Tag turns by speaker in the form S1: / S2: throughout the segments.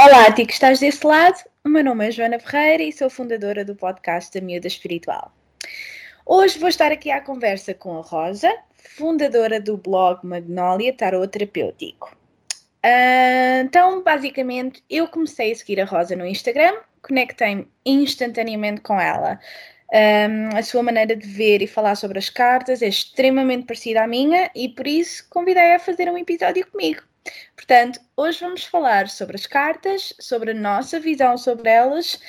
S1: Olá, ti que estás desse lado, o meu nome é Joana Ferreira e sou fundadora do podcast da Miúda Espiritual. Hoje vou estar aqui à conversa com a Rosa, fundadora do blog Magnolia Tarot Terapêutico. Uh, então, basicamente, eu comecei a seguir a Rosa no Instagram, conectei-me instantaneamente com ela. Um, a sua maneira de ver e falar sobre as cartas é extremamente parecida à minha e por isso convidei-a a fazer um episódio comigo. Portanto, hoje vamos falar sobre as cartas, sobre a nossa visão sobre elas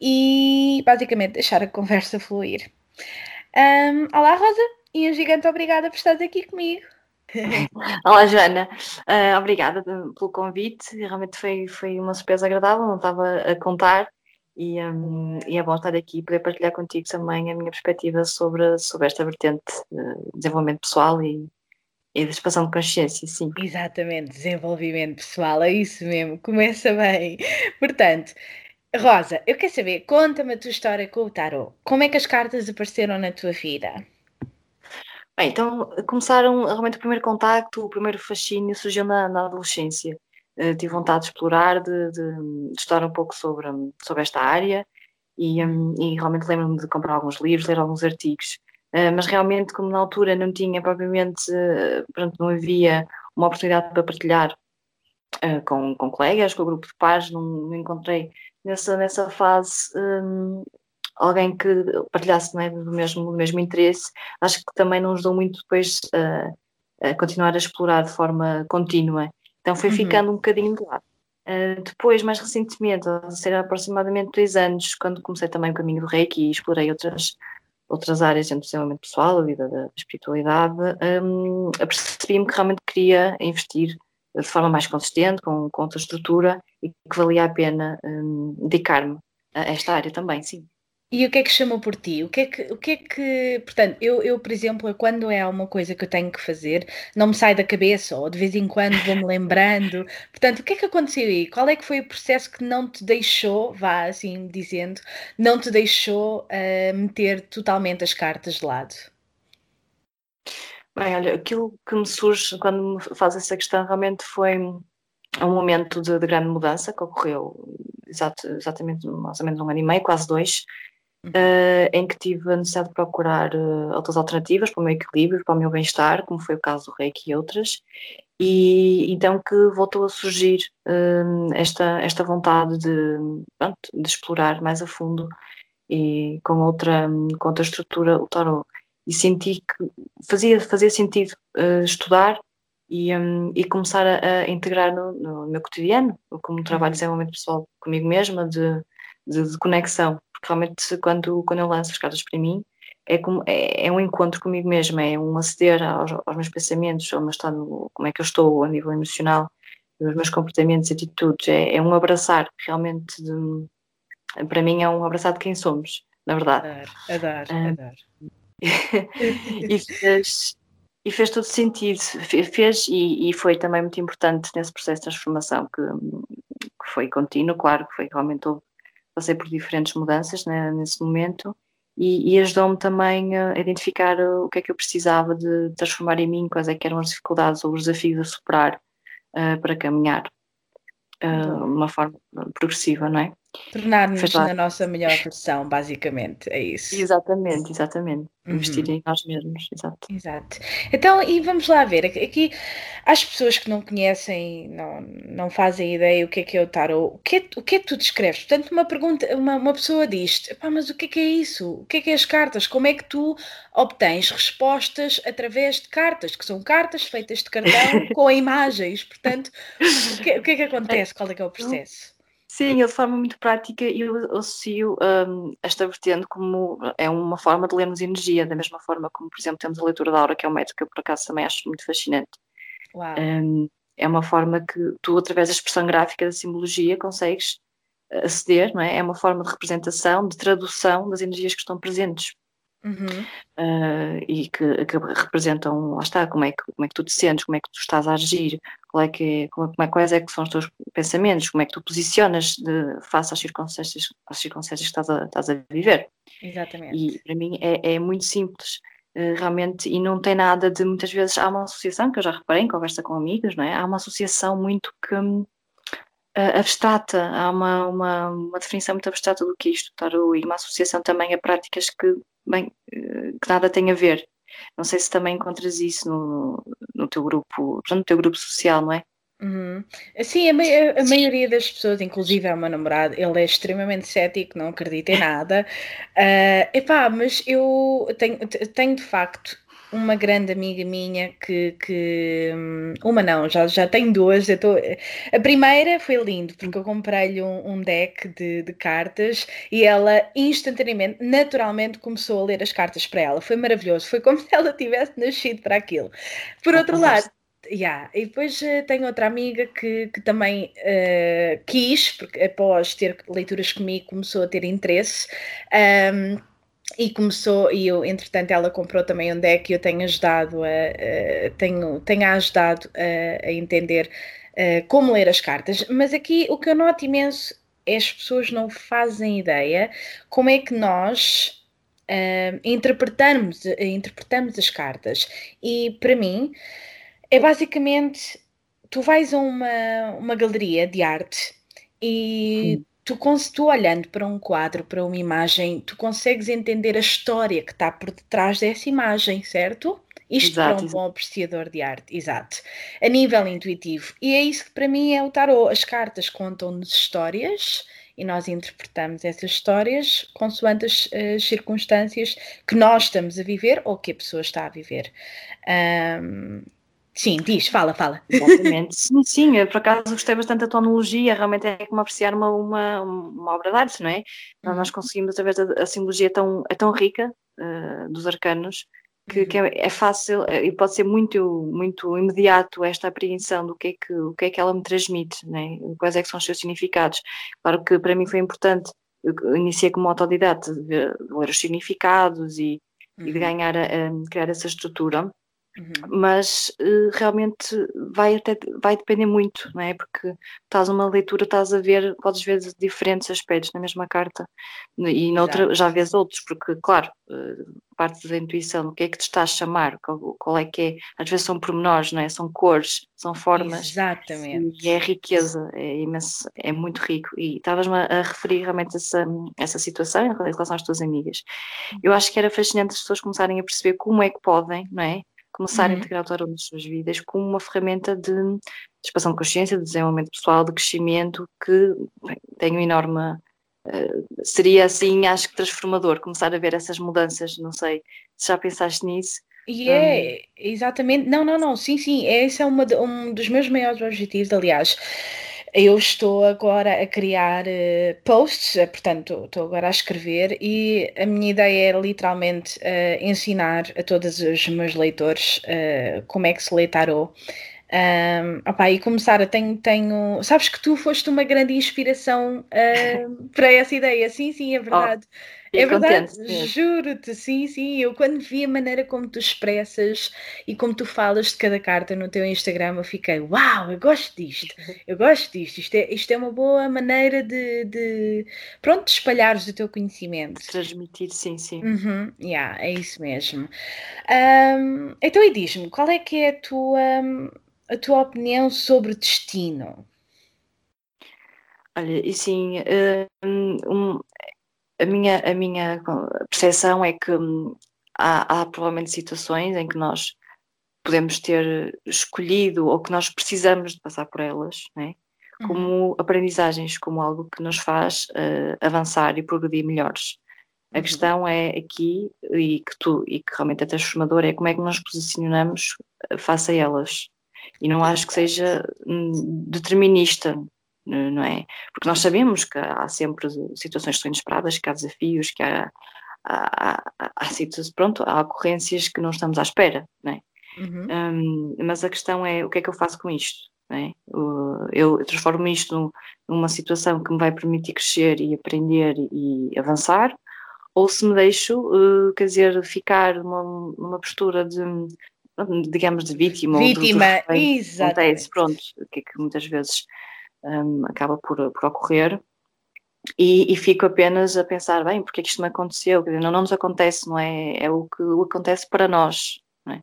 S1: e basicamente deixar a conversa fluir. Um, olá, Rosa, e um gigante obrigada por estar aqui comigo.
S2: Olá, Joana. Uh, obrigada pelo convite. Realmente foi, foi uma surpresa agradável, não estava a contar. E, um, e, é bom estar aqui e poder partilhar contigo também a minha perspectiva sobre, sobre esta vertente de desenvolvimento pessoal e, e de expansão de consciência, sim.
S1: Exatamente, desenvolvimento pessoal, é isso mesmo, começa bem. Portanto, Rosa, eu quero saber, conta-me a tua história com o tarot. Como é que as cartas apareceram na tua vida?
S2: Bem, então começaram realmente o primeiro contacto, o primeiro fascínio surgiu na, na adolescência. Uh, tive vontade de explorar, de, de, de, estudar um pouco sobre, sobre esta área e, um, e realmente lembro-me de comprar alguns livros, ler alguns artigos. Uh, mas realmente, como na altura não tinha propriamente, pronto, não havia uma oportunidade para partilhar com, com colegas, com o grupo de pares, não, não encontrei nessa, nessa fase um, alguém que partilhasse é, do, mesmo, do mesmo interesse, acho que também não ajudou muito depois a, a continuar a explorar de forma contínua. Então foi uhum. ficando um bocadinho de lado. Uh, depois, mais recentemente, a ser aproximadamente dois anos, quando comecei também o caminho do Reiki e explorei outras, outras áreas dentro do desenvolvimento pessoal, a vida da espiritualidade, um, apercebi-me que realmente queria investir de forma mais consistente, com, com outra estrutura, e que valia a pena um, dedicar-me a esta área também, sim.
S1: E o que é que chamou por ti? O que é que, o que, é que portanto, eu, eu, por exemplo, quando é uma coisa que eu tenho que fazer, não me sai da cabeça, ou de vez em quando vou-me lembrando. Portanto, o que é que aconteceu aí? Qual é que foi o processo que não te deixou, vá assim dizendo, não te deixou uh, meter totalmente as cartas de lado?
S2: Bem, olha, aquilo que me surge quando me faz essa questão realmente foi um momento de, de grande mudança que ocorreu exato, exatamente mais ou menos um ano e meio, quase dois, uh, em que tive a necessidade de procurar uh, outras alternativas para o meu equilíbrio, para o meu bem-estar, como foi o caso do Reiki e outras, e então que voltou a surgir uh, esta, esta vontade de, pronto, de explorar mais a fundo e com outra, com outra estrutura o tarot. E senti que fazia, fazia sentido estudar e, um, e começar a, a integrar no, no, meu cotidiano, como trabalho de desenvolvimento pessoal comigo mesma, de, de, de conexão porque realmente quando, quando eu lanço as cartas para mim, é, como, é, é, um encontro comigo mesma, é um aceder aos, aos, meus pensamentos, ao meu estado, como é que eu estou a nível emocional, os meus comportamentos e atitudes, é, é, um abraçar, realmente, de, para mim é um abraçar de quem somos, na verdade.
S1: Adoro, adoro, adoro.
S2: e, fez, e fez todo sentido, fez e, e, foi também muito importante nesse processo de transformação que, que foi contínuo, claro que foi realmente houve passei por diferentes mudanças né, nesse momento e, e ajudou-me também a identificar o que é que eu precisava de transformar em mim, quais é que eram as dificuldades ou os desafios a superar uh, para caminhar uh, de uma forma progressiva, não é?
S1: Tornar-nos na nossa melhor versão, basicamente, é isso.
S2: Exatamente, exatamente. Uhum. Investir em nós mesmos, exato.
S1: Exato. Então, e vamos lá ver, aqui as pessoas que não conhecem, não, não fazem ideia o que é que é o tarot, o que é, o que, é que tu descreves? Portanto, uma pergunta, uma, uma pessoa diz mas o que é que é isso? O que é que é as cartas? Como é que tu obtens respostas através de cartas, que são cartas feitas de cartão com imagens? Portanto, o que, o que é que acontece? Qual é que é o processo?
S2: Sim, eu de forma muito prática eu associo um, esta vertente como é uma forma de lermos energia, da mesma forma como, por exemplo, temos a leitura da aura, que é um método que eu por acaso também acho muito fascinante. Um, é uma forma que tu, através da expressão gráfica da simbologia, consegues eh, aceder, não é? É uma forma de representação, de tradução das energias que estão presentes. Uhum. Uh, e que, que, representam, lá está, como é, que, como é que tu te sentes, como é que tu estás a agir, qual é que é, como é, quais é que são os teus pensamentos, como é que tu posicionas de, face às circunstâncias, às circunstâncias que estás a, estás a viver.
S1: Exatamente.
S2: E para mim é, é muito simples, uh, realmente, e não tem nada de, muitas vezes, há uma associação, que eu já reparei em conversa com amigos, não é? Há uma associação muito que abstrata, há uma, uma, uma, definição muito abstrata do que é isto, tarot, e uma associação também a práticas que, bem, que nada tem a ver. Não sei se também encontras isso no, no teu grupo, no teu grupo social, não é?
S1: Uhum. Sim, a, a, maioria das pessoas, inclusive é o meu namorado, ele é extremamente cético, não acredita em nada. Uh, epá, mas eu tenho, tenho de facto uma grande amiga minha que, que hum, uma não, já, já tenho duas. Eu tô, a primeira foi lindo, porque eu comprei-lhe um, um, deck de, de cartas e ela instantaneamente, naturalmente, começou a ler as cartas para ela. Foi maravilhoso, foi como se ela tivesse nascido para aquilo. Por outro lado, Yeah. E depois uh, tenho outra amiga que, que também uh, quis, porque após ter leituras comigo começou a ter interesse. Um, e começou, e eu, entretanto, ela comprou também um deck e eu tenho ajudado a, a tenho, tenho ajudado a, a entender uh, como ler as cartas. Mas aqui o que eu noto imenso é as pessoas não fazem ideia como é que nós interpretamos, interpretamos as cartas. E para mim é basicamente tu vais a uma, uma galeria de arte e tu, tu olhando para um quadro, para uma imagem, tu consegues entender a história que está por detrás dessa imagem, certo? Isto exato, para um bom apreciador de arte, exato. A nível intuitivo. E é isso que para mim é o tarot. As cartas contam-nos histórias e nós interpretamos essas histórias consoante as, as, circunstâncias que nós estamos a viver ou que a pessoa está a viver. Um, Sim, diz, fala, fala.
S2: Exatamente. sim, sim, eu por acaso gostei bastante da tonologia, realmente é como apreciar uma, uma, uma obra de arte, não é? Uhum. Nós conseguimos, através da a simbologia tão, é tão rica uh, dos arcanos, que, uhum. que é, é, fácil eh, e pode ser muito, muito imediato esta apreensão do que é que, o que, é que ela me transmite, né? quais é que são os seus significados. Claro que para mim foi importante, eu iniciei como autodidata, de ler os significados e, uhum. e de uhum. ganhar a criar essa estrutura Uhum. Mas uh, realmente vai, até, vai depender muito, não é? Porque estás uma leitura, estás a ver, podes ver diferentes aspectos na mesma carta e noutra Exato. já vês outros, porque, claro, uh, parte da intuição, o que é que te está a chamar, qual, qual, é que é, às vezes são pormenores, não é? São cores, são formas.
S1: Exatamente.
S2: E é riqueza, é imenso, é muito rico. E estavas-me a referir realmente essa, essa situação em relação às tuas amigas. Uhum. Eu acho que era fascinante as pessoas começarem a perceber como é que podem, não é? Começar uhum. a integrar o tarot nas suas vidas como uma ferramenta de, de expansão de consciência, de desenvolvimento pessoal, de crescimento, que bem, tem um enorme. Uh, seria assim, acho que transformador, começar a ver essas mudanças. Não sei se já pensaste nisso.
S1: E é, um... exatamente. Não, não, não, sim, sim. Esse é uma, um dos meus maiores objetivos, aliás eu estou agora a criar uh, posts, uh, portanto, estou agora a escrever e a minha ideia é literalmente uh, ensinar a todos os meus leitores como é que se lê tarot. Um, opa, e começar tenho, tenho. Sabes que tu foste uma grande inspiração para essa ideia. Sim, sim, é verdade. Oh é verdade, juro-te, sim, sim. Eu quando vi a maneira como tu expressas e como tu falas de cada carta no teu Instagram, eu fiquei, uau, eu gosto disto, eu gosto disto. Isto é, isto é uma boa maneira de, de pronto, de espalhares o teu conhecimento.
S2: Transmitir, sim, sim.
S1: Uhum, yeah, é isso mesmo. Um, então, e diz-me, qual é que é a tua, a tua opinião sobre destino?
S2: Olha, e sim, um, a minha, a minha percepção é que hum, há, há provavelmente situações em que nós podemos ter escolhido ou que nós precisamos de passar por elas, né? como uhum. aprendizagens, como algo que nos faz uh, avançar e progredir melhores. A uhum. questão é aqui, e que tu, e que realmente é transformador, é como é que nós posicionamos eh, face a elas. E não acho que seja hum, determinista, não é? Porque nós sabemos que há sempre situações que são inesperadas, que há desafios, que há, há, há, há situações, pronto, há ocorrências que não estamos à espera, não é? Uhum. Um, mas a questão é o que é que eu faço com isto? É? Eu transformo isto numa situação que me vai permitir crescer e aprender e avançar, ou se me deixo, uh, quer dizer, ficar numa, numa postura de, digamos, de vítima.
S1: Vítima, exatamente.
S2: Pronto, que é que muitas vezes um, acaba por, por ocorrer. E, e, fico apenas a pensar, bem, porque é que isto me aconteceu? Dizer, não, não nos acontece, não é? É o que acontece para nós, não é?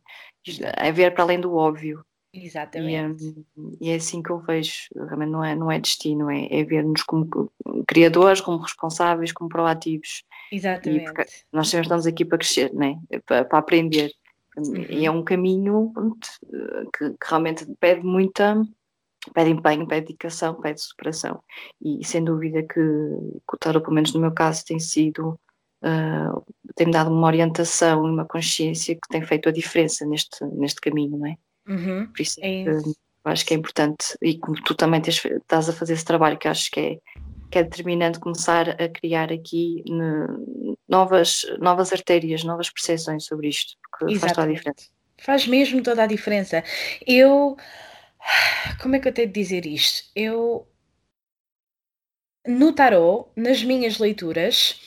S2: é ver para além do óbvio.
S1: Exatamente.
S2: E, um, e, é assim que eu vejo, realmente não é, não é destino, é, é ver-nos como criadores, como responsáveis, como proativos.
S1: Exatamente.
S2: nós sempre estamos aqui para crescer, né? para, para aprender. Uhum. E é um caminho que, que, realmente pede muita, pede empenho, pede dedicação, pede superação. E sem dúvida que, que o tarot, pelo menos no meu caso, tem sido uh, tem-me dado uma orientação e uma consciência que tem feito a diferença neste, neste caminho, não é?
S1: Uhum.
S2: Por isso, é isso. acho que é importante, e como tu também tens, estás a fazer esse trabalho, que acho que é, que é determinante começar a criar aqui ne, novas, novas artérias, novas percepções sobre isto, porque Exatamente. faz toda a diferença.
S1: Faz mesmo toda a diferença. Eu, como é que eu tenho de dizer isto? Eu, no tarot, nas minhas leituras,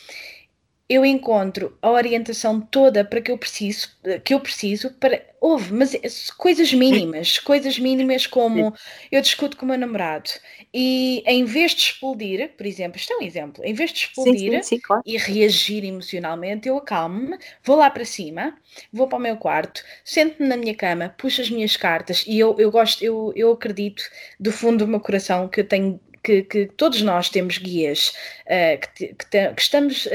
S1: eu encontro a orientação toda para que eu preciso, que eu preciso para houve, mas é coisas mínimas, coisas mínimas como eu discuto com o meu namorado e em vez de explodir, por exemplo, isto é um exemplo, em vez de explodir
S2: sim, sim, sim, claro.
S1: e reagir emocionalmente, eu acalmo-me, vou lá para cima, vou para o meu quarto, sento-me na minha cama, puxo as minhas cartas e eu, eu gosto, eu, eu acredito do fundo do meu coração que eu tenho que, que, todos nós temos guias, uh, que, que, que, estamos uh,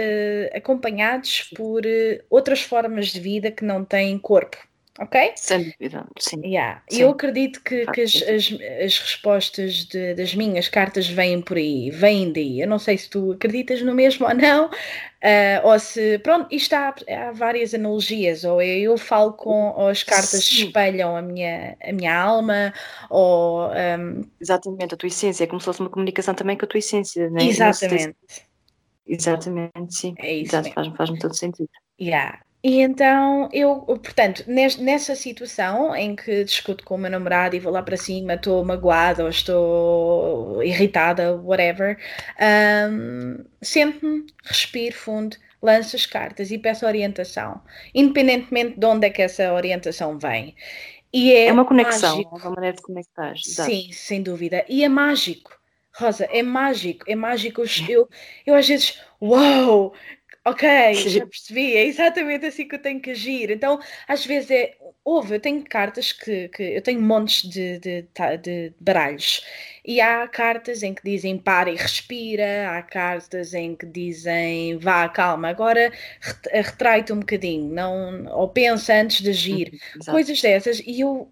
S1: acompanhados por uh, outras formas de vida que não têm corpo. Ok?
S2: Sem dúvida, sim.
S1: Yeah. sim. Eu acredito que, que as, as, as, respostas de, das minhas cartas vêm por aí, vêm daí. Eu não sei se tu acreditas no mesmo ou não, Uh, ou se, pronto, isto há, há, várias analogias, ou eu falo com, ou as cartas Sim. espelham a minha, a minha alma, ou... Um...
S2: Exatamente, a tua essência, é como se fosse uma comunicação também com a tua essência, né?
S1: Exatamente.
S2: Exatamente, sim.
S1: É isso Exato,
S2: faz-me faz todo sentido.
S1: Yeah. E então eu, portanto, nessa situação em que discuto com o meu namorado e vou lá para cima, estou magoada ou estou irritada, whatever, um, sento-me, respiro fundo, lanço as cartas e peço orientação, independentemente de onde é que essa orientação vem. E é,
S2: é uma conexão, mágico. é uma maneira de conectar. Exato.
S1: Sim, sem dúvida. E é mágico. Rosa, é mágico, é mágico. Eu, eu às vezes, uau, wow, Ok, já percebi, é exatamente assim que eu tenho que agir. Então, às vezes é. Houve, eu tenho cartas que. que eu tenho montes de, de, de, baralhos. E há cartas em que dizem para e respira, há cartas em que dizem vá, calma, agora retrai-te um bocadinho, não, ou pensa antes de agir, uhum, coisas dessas. E eu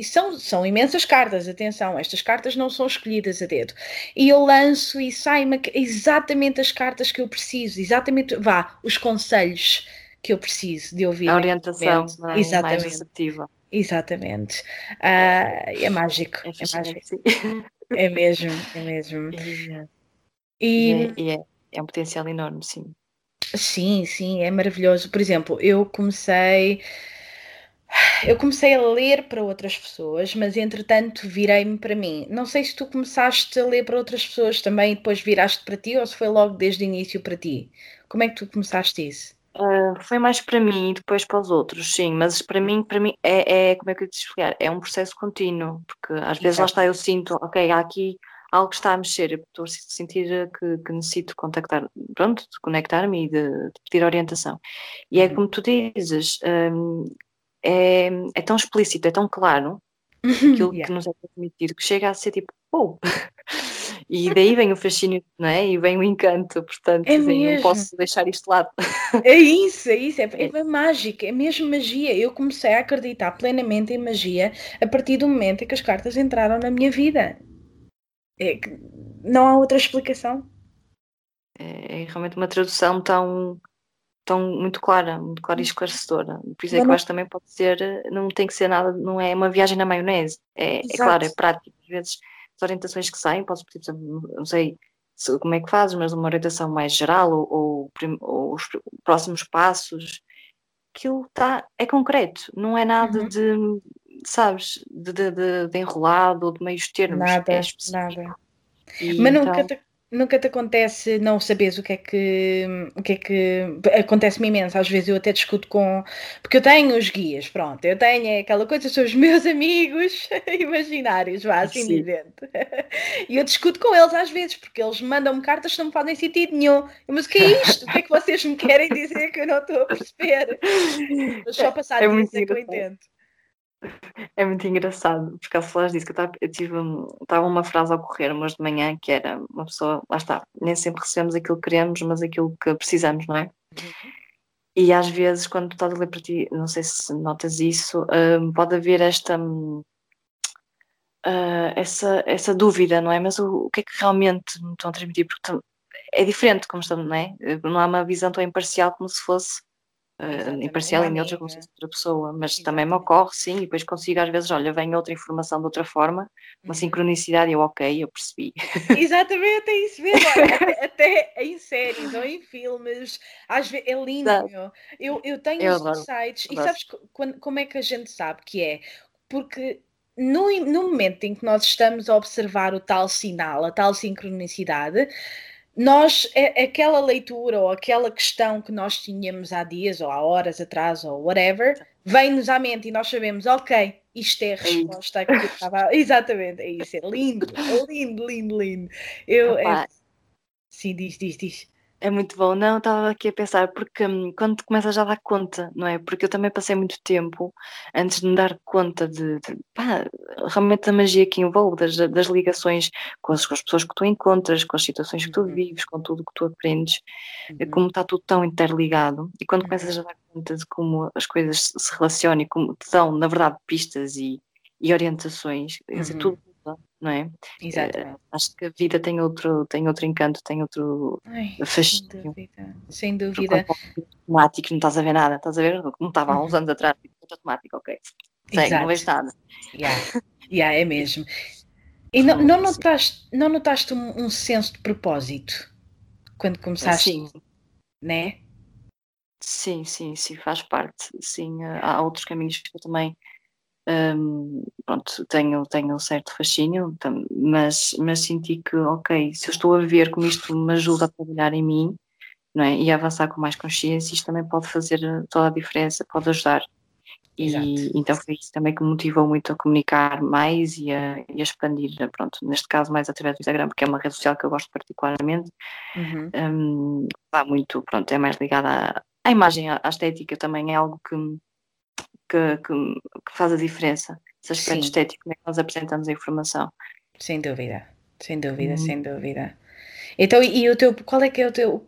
S1: e são, são imensas cartas, atenção, estas cartas não são escolhidas a dedo. E eu lanço e sai-me exatamente as cartas que eu preciso, exatamente, vá, os conselhos que eu preciso de ouvir.
S2: A orientação é? exatamente. mais assertiva.
S1: Exatamente. Uh, é mágico. É, é mágico. É mesmo, é mesmo.
S2: E, é, e é, é um potencial enorme, sim.
S1: Sim, sim, é maravilhoso. Por exemplo, eu comecei eu comecei a ler para outras pessoas, mas entretanto virei-me para mim. Não sei se tu começaste a ler para outras pessoas também e depois viraste para ti ou se foi logo desde o início para ti. Como é que tu começaste isso?
S2: Uh, foi mais para mim e depois para os outros, sim, mas para mim, para mim é, é como é que eu te explicar? É um processo contínuo, porque às vezes Exato. lá está eu sinto, ok, há aqui algo que está a mexer, eu estou a sentir que, que necessito contactar, pronto, de conectar-me e de, de, pedir orientação. E é uhum. como tu dizes, um, é, é tão explícito, é tão claro aquilo yeah. que nos é transmitido que chega a ser tipo, oh! E daí vem o fascínio, não é? E vem o encanto, portanto, é assim, não posso deixar isto de lado.
S1: É isso, é isso, é, é, é mágico, é mesmo magia. Eu comecei a acreditar plenamente em magia a partir do momento em que as cartas entraram na minha vida. É que não há outra explicação.
S2: É, é realmente uma tradução tão tão muito clara, muito clara e esclarecedora. Por isso é que eu acho que também pode ser, não tem que ser nada, não é uma viagem na maionese. É, é claro, é prático. Às vezes as orientações que saem, posso pedir, não sei se, como é que fazes, mas uma orientação mais geral ou, ou, ou os próximos passos, aquilo tá, é concreto, não é nada uhum. de, sabes, de, de, de, de enrolado ou de meios termos.
S1: Nada,
S2: é
S1: nada. E Mas então, nunca te acontece não saberes o que é que o que é que acontece-me imenso, às vezes eu até discuto com porque eu tenho os guias, pronto, eu tenho aquela coisa, são os meus amigos imaginários, vá assim Sim. dizendo. E eu discuto com eles às vezes, porque eles mandam-me cartas que não me fazem sentido nenhum. Mas o que é isto? O que é que vocês me querem dizer que eu não estou a perceber? Mas só passar é a dizer que eu entendo.
S2: É muito engraçado, porque a Solange disse que eu, eu tive estava uma frase a ocorrer mas de manhã que era uma pessoa, lá está, nem sempre recebemos aquilo que queremos, mas aquilo que precisamos, não é? Uhum. E às vezes, quando tu estás a ler para ti, não sei se notas isso, uh, pode haver esta uh, essa, essa dúvida, não é? Mas o, o, que é que realmente me estão a transmitir? Porque é diferente, como estamos, não é? Não há uma visão tão imparcial como se fosse uh, imparcial e neutra como se fosse outra pessoa, mas Exatamente. também me ocorre, sim, e depois consigo às vezes, olha, vem outra informação de outra forma, uma uhum. sincronicidade eu, ok, eu percebi.
S1: Exatamente, é isso mesmo, até, até, em séries ou em filmes, às vezes, é lindo, eu, eu tenho eu os sites, e sabes quando, como é que a gente sabe que é? Porque no, no momento em que nós estamos a observar o tal sinal, a tal sincronicidade, nós, é, aquela leitura ou aquela questão que nós tínhamos há dias ou há horas atrás ou whatever, vem-nos à mente e nós sabemos, ok, isto é a é resposta que estava. Exatamente, é isso, é lindo, é lindo, lindo, lindo. Eu, é... Sim, diz, diz, diz.
S2: É muito bom. Não, estava aqui a pensar, porque hum, quando começas a dar conta, não é? Porque eu também passei muito tempo antes de me dar conta de, de pá, realmente da magia que envolve, das, das ligações com as, com as, pessoas que tu encontras, com as situações que tu uhum. vives, com tudo que tu aprendes, é uhum. como está tudo tão interligado. E quando uhum. começas a dar conta de como as coisas se relacionam e como te dão, na verdade, pistas e, e orientações, uhum. tudo não é?
S1: Exato. Uh,
S2: acho que a vida tem outro, tem outro encanto, tem outro
S1: Ai, fascínio. Sem dúvida. Sem dúvida.
S2: Automático, não estás a ver nada, estás a ver? Não estava há uns anos atrás, tipo, automático, ok. Segue, não vejo nada.
S1: Yeah. yeah, é mesmo. E não, não, notaste, não notaste um, um senso de propósito quando começaste? Sim. Né?
S2: Sim, sim, sim, faz parte. Sim, há outros caminhos que eu também um, pronto, tenho, tenho um certo fascínio, mas, mas senti que, ok, se eu estou a ver como isto me ajuda a trabalhar em mim, não é? E a avançar com mais consciência, isto também pode fazer toda a diferença, pode ajudar. E Exato. então foi isso também que me motivou muito a comunicar mais e a, e a, expandir, pronto, neste caso mais através do Instagram, porque é uma rede social que eu gosto particularmente. Uhum. Um, muito, pronto, é mais ligada à, à imagem, à estética também, é algo que que, que, que faz a diferença, esse aspecto Sim. estético, como é que nós apresentamos a informação.
S1: Sem dúvida, sem dúvida, hum. sem dúvida. Então, e o teu, qual é que é o teu,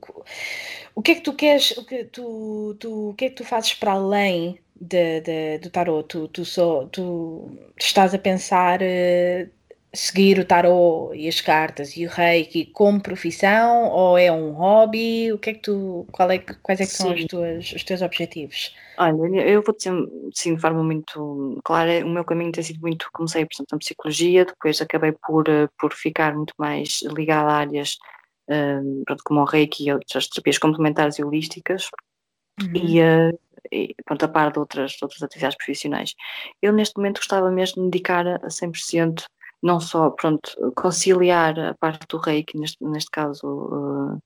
S1: o que é que tu queres, o que tu, tu o que é que tu fazes para além de, de do tarot? Tu, tu, só, tu estás a pensar uh, seguir o tarot e as cartas e o reiki como profissão ou é um hobby? O que é que tu, qual é, quais é que são as tuas, os teus objetivos?
S2: Olha, eu vou dizer sim, de forma muito clara, o meu caminho tem sido muito, comecei, por exemplo, na psicologia, depois acabei por, eh, por ficar muito mais ligada a áreas um, pronto, como o reiki e outras terapias complementares e holísticas, uhum. e, uh, e pronto, a par de outras, de outras atividades profissionais. Eu neste momento gostava mesmo de me dedicar a 100% não só, pronto, conciliar a parte do reiki, neste, neste caso uh,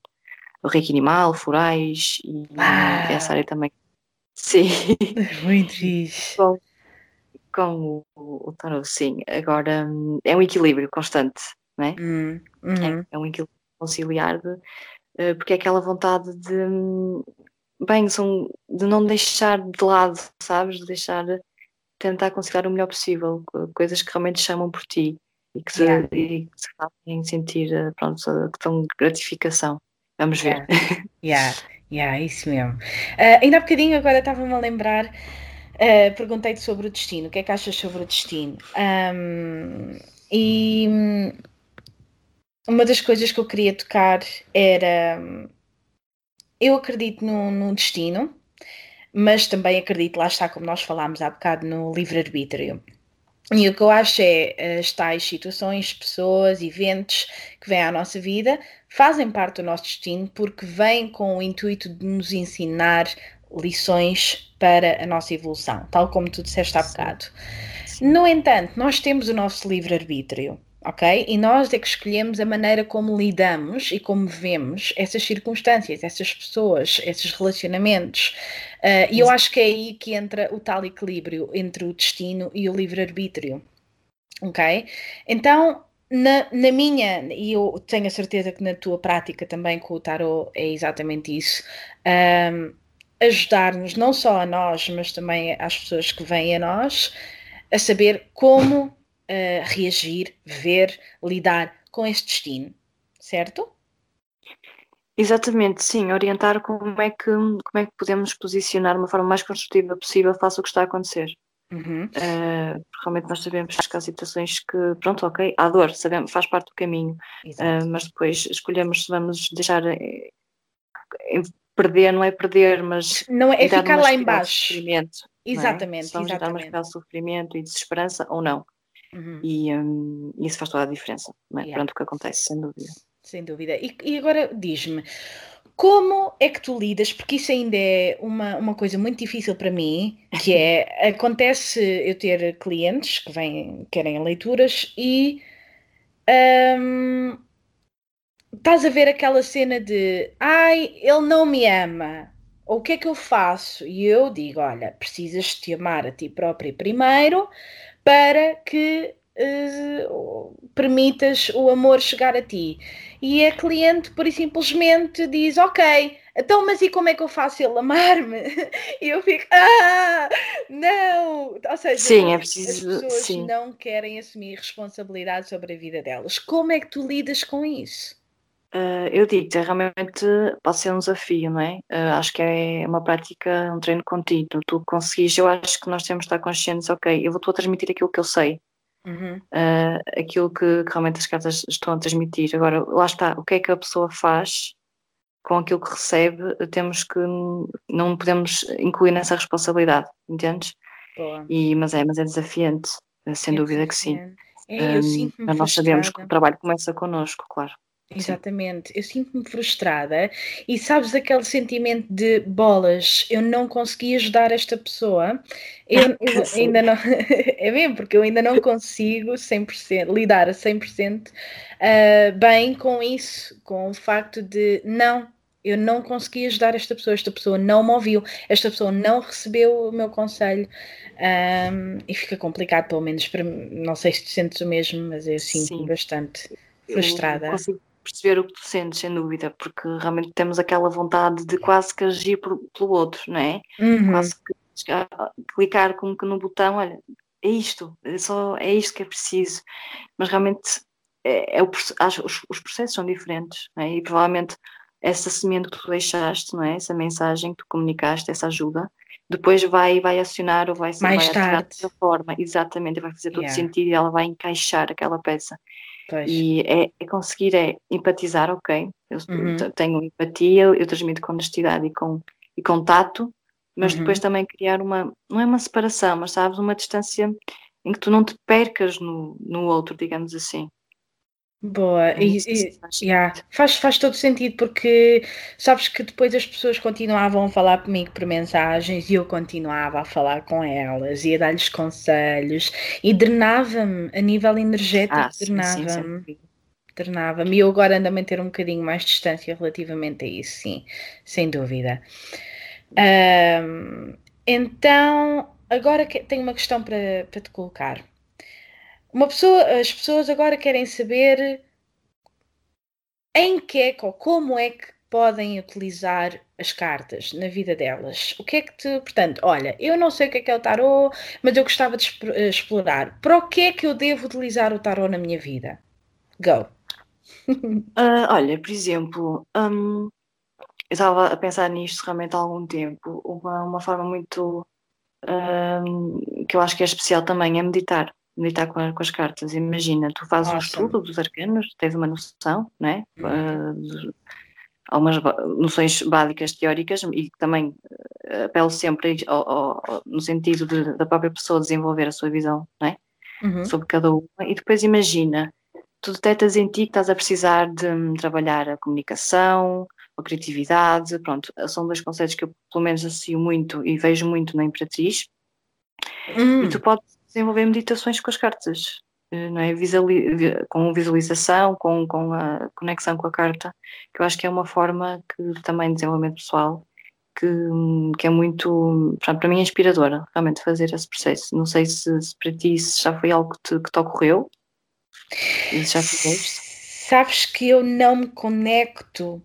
S2: o reiki animal, forais e ah. essa área também. Sim.
S1: Muito fixe.
S2: Com, com o, o tarot, sim. Agora é um equilíbrio constante, não é?
S1: Hum, uhum.
S2: é, é, um equilíbrio conciliar de, uh, porque é aquela vontade de bem, são, de não deixar de lado, sabes? De deixar tentar conciliar o melhor possível, coisas que realmente chamam por ti e que se, yeah. e que se fazem sentir eh, pronto, que dão gratificação. Vamos ver.
S1: Yeah, yeah, isso mesmo. Uh, ainda há bocadinho, agora estava-me a lembrar, uh, perguntei-te sobre o destino. O que é que achas sobre o destino? Um, e uma das coisas que eu queria tocar era. Eu acredito no, no destino, mas também acredito, lá está, como nós falámos há bocado, no livre-arbítrio. E o que eu acho é as tais situações, pessoas, eventos que vêm à nossa vida fazem parte do nosso destino porque vêm com o intuito de nos ensinar lições para a nossa evolução, tal como tu disseste há bocado. Sim. No entanto, nós temos o nosso livre-arbítrio ok? E nós é que escolhemos a maneira como lidamos e como vemos essas circunstâncias, essas pessoas, esses relacionamentos. Uh, e eu acho que é aí que entra o tal equilíbrio entre o destino e o livre-arbítrio, ok? Então, na, na, minha, e eu tenho a certeza que na tua prática também com o tarot é exatamente isso, um, ajudar-nos não só a nós, mas também às pessoas que vêm a nós a saber como uh, reagir, ver, lidar com este destino, certo?
S2: Exatamente, sim, orientar como é que como é que podemos posicionar de uma forma mais construtiva possível face ao que está a acontecer. Uhum. Uh, realmente nós sabemos que há situações que, pronto, ok, há dor, sabemos, faz parte do caminho, uh, mas depois escolhemos se vamos deixar eh, perder, não é perder, mas
S1: não é, é ficar lá embaixo. É? exatamente, é?
S2: se vamos
S1: exatamente.
S2: entrar de sofrimento e desesperança ou não. Uhum. E um, isso faz toda a diferença, não é? Yeah. Pronto, o que acontece, sem dúvida.
S1: Sem dúvida. E, e agora diz-me, como é que tu lidas? Porque isso ainda é uma, uma coisa muito difícil para mim, que é, acontece eu ter clientes que vêm, querem leituras e um, estás a ver aquela cena de ai, ele não me ama. Ou o que é que eu faço? E eu digo, olha, precisas te amar a ti própria primeiro para que uh, permitas o amor chegar a ti. E a cliente, por simplesmente, diz: Ok, então, mas e como é que eu faço ele amar-me? E eu fico: Ah, não! Ou seja,
S2: sim, é preciso,
S1: as pessoas
S2: sim.
S1: não querem assumir responsabilidade sobre a vida delas. Como é que tu lidas com isso?
S2: Uh, eu digo-te, realmente pode ser um desafio, não é? Uh, acho que é uma prática, um treino contínuo. Tu conseguis, eu acho que nós temos de estar conscientes, ok, eu vou-te transmitir aquilo que eu sei, uhum. uh, aquilo que, que, realmente as cartas estão a transmitir. Agora, lá está, o que é que a pessoa faz com aquilo que recebe, temos que, não podemos incluir nessa responsabilidade, entendes? E, mas, é, mas é desafiante, sem é dúvida que sim. É, um, mas nós sabemos que o trabalho começa connosco, claro.
S1: Exatamente, eu sinto-me frustrada e sabes aquele sentimento de bolas, eu não consegui ajudar esta pessoa, eu, eu ainda não, é mesmo, porque eu ainda não consigo 100%, lidar a 100% uh, ah, bem com isso, com o facto de não, eu não consegui ajudar esta pessoa, esta pessoa não me ouviu, esta pessoa não recebeu o meu conselho um, e fica complicado, pelo menos para mim, não sei se tu sentes o mesmo, mas eu sinto-me bastante frustrada.
S2: Eu consigo perceber o que tu sentes, sem dúvida, porque realmente temos aquela vontade de quase que agir por, pelo outro, não é? Uhum. Quase que clicar como que no botão, olha, é isto, é, só, é isto que é preciso. Mas realmente é, é o, acho, os, os, processos são diferentes, não é? E provavelmente essa semente que tu deixaste, não é? Essa mensagem que tu comunicaste, essa ajuda, depois vai, vai acionar ou vai,
S1: Mais
S2: vai
S1: tarde.
S2: de outra forma, exatamente, vai fazer todo yeah. sentido e ela vai encaixar aquela peça. Pois. E é, é, conseguir é empatizar, ok, eu uhum. tenho empatia, eu transmito com honestidade e com e contato, mas uhum. depois também criar uma, não é uma separação, mas sabes, uma distância em que tu não te percas no, no outro, digamos assim.
S1: Boa, e, e yeah, faz, faz todo sentido porque sabes que depois as pessoas continuavam a falar comigo por mensagens e eu continuava a falar com elas e a dar-lhes conselhos e drenava-me a nível energético, ah, drenava-me. Drenava-me e eu agora ando a manter um bocadinho mais distância relativamente a isso, sim, sem dúvida. Um, então, agora tenho uma questão para, para te colocar. Uma pessoa, as pessoas agora querem saber em que é ou como é que podem utilizar as cartas na vida delas. O que é que te. Portanto, olha, eu não sei o que é que é o tarô, mas eu gostava de eh, explorar. Para o que é que eu devo utilizar o tarô na minha vida? Go!
S2: Uh, olha, por exemplo, um, eu estava a pensar nisto realmente há algum tempo. Uma, uma forma muito. Um, que eu acho que é especial também é meditar meditar com, com, as cartas. Imagina, tu fazes um estudo dos arcanos, tens uma noção, não é? Uh, algumas noções básicas teóricas e também uh, apelo sempre ao, ao, no sentido de, da própria pessoa desenvolver a sua visão, não é? Uhum. Sobre cada uma. E depois imagina, tu detectas em ti que estás a precisar de um, trabalhar a comunicação, a criatividade, pronto, são dois conceitos que eu pelo menos associo muito e vejo muito na Imperatriz. Uhum. E tu podes desenvolver meditações com as cartas, eh, não é? Com visualização, com, com a conexão com a carta, que eu acho que é uma forma que também de desenvolvimento pessoal que, que é muito, para mim, é inspiradora, realmente fazer esse processo. Não sei se, se para ti isso já foi algo que te, que te ocorreu, e já fizeste.
S1: Sabes que eu não me conecto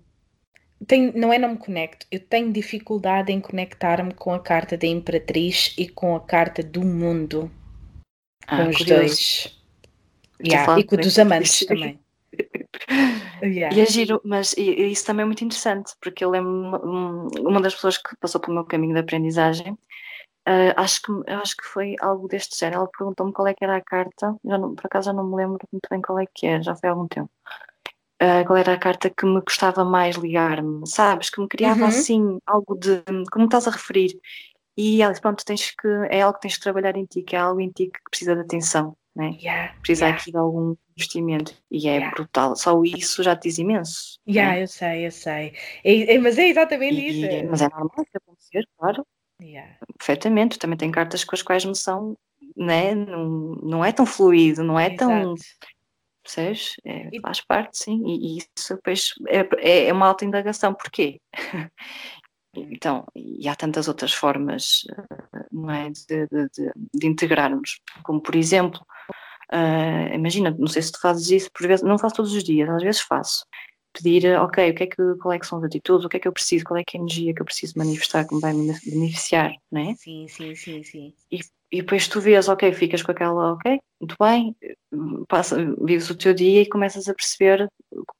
S1: tenho, não é não me conecto, eu tenho dificuldade em conectar-me com a carta da Imperatriz e com a carta do mundo. Ah, com os curioso. dois. Yeah, e com dos amantes também.
S2: yeah. E é giro, mas isso também é muito interessante, porque eu lembro uma, uma das pessoas que passou pelo meu caminho de aprendizagem, uh, acho, que, acho que foi algo deste género. Ela perguntou-me qual é que era a carta, já não, por acaso já não me lembro muito bem qual é que é, já foi há algum tempo. Uh, qual era a carta que me gostava mais ligar-me, sabes? Que me criava uhum. assim algo de. como estás a referir. E ela disse: Pronto, tens que, é algo que tens que trabalhar em ti, que é algo em ti que precisa de atenção, né?
S1: Yeah,
S2: precisa
S1: yeah.
S2: aqui de algum investimento. E é yeah. brutal. Só isso já te diz imenso.
S1: Yeah, né? eu sei, eu sei. É, é, mas é exatamente e, isso.
S2: Mas é normal que acontecer, claro. Perfeitamente. Também tem cartas com as quais me são. Né? Não, não é tão fluido, não é Exato. tão Percebes? É, faz parte, sim. E, e isso depois é, é, é uma alta indagação. Porquê? Então, e há tantas outras formas não é, de, de, de, integrarmos, como por exemplo, uh, imagina, não sei se tu fazes isso, por vezes, não faço todos os dias, às vezes faço, pedir, ok, o que é que, qual é que são as atitudes, o que é que eu preciso, qual é que é a energia que eu preciso manifestar que me vai beneficiar, não é?
S1: Sim, sim, sim, sim.
S2: E, e depois tu vês, ok, ficas com aquela, ok, muito bem, passa, vives o teu dia e começas a perceber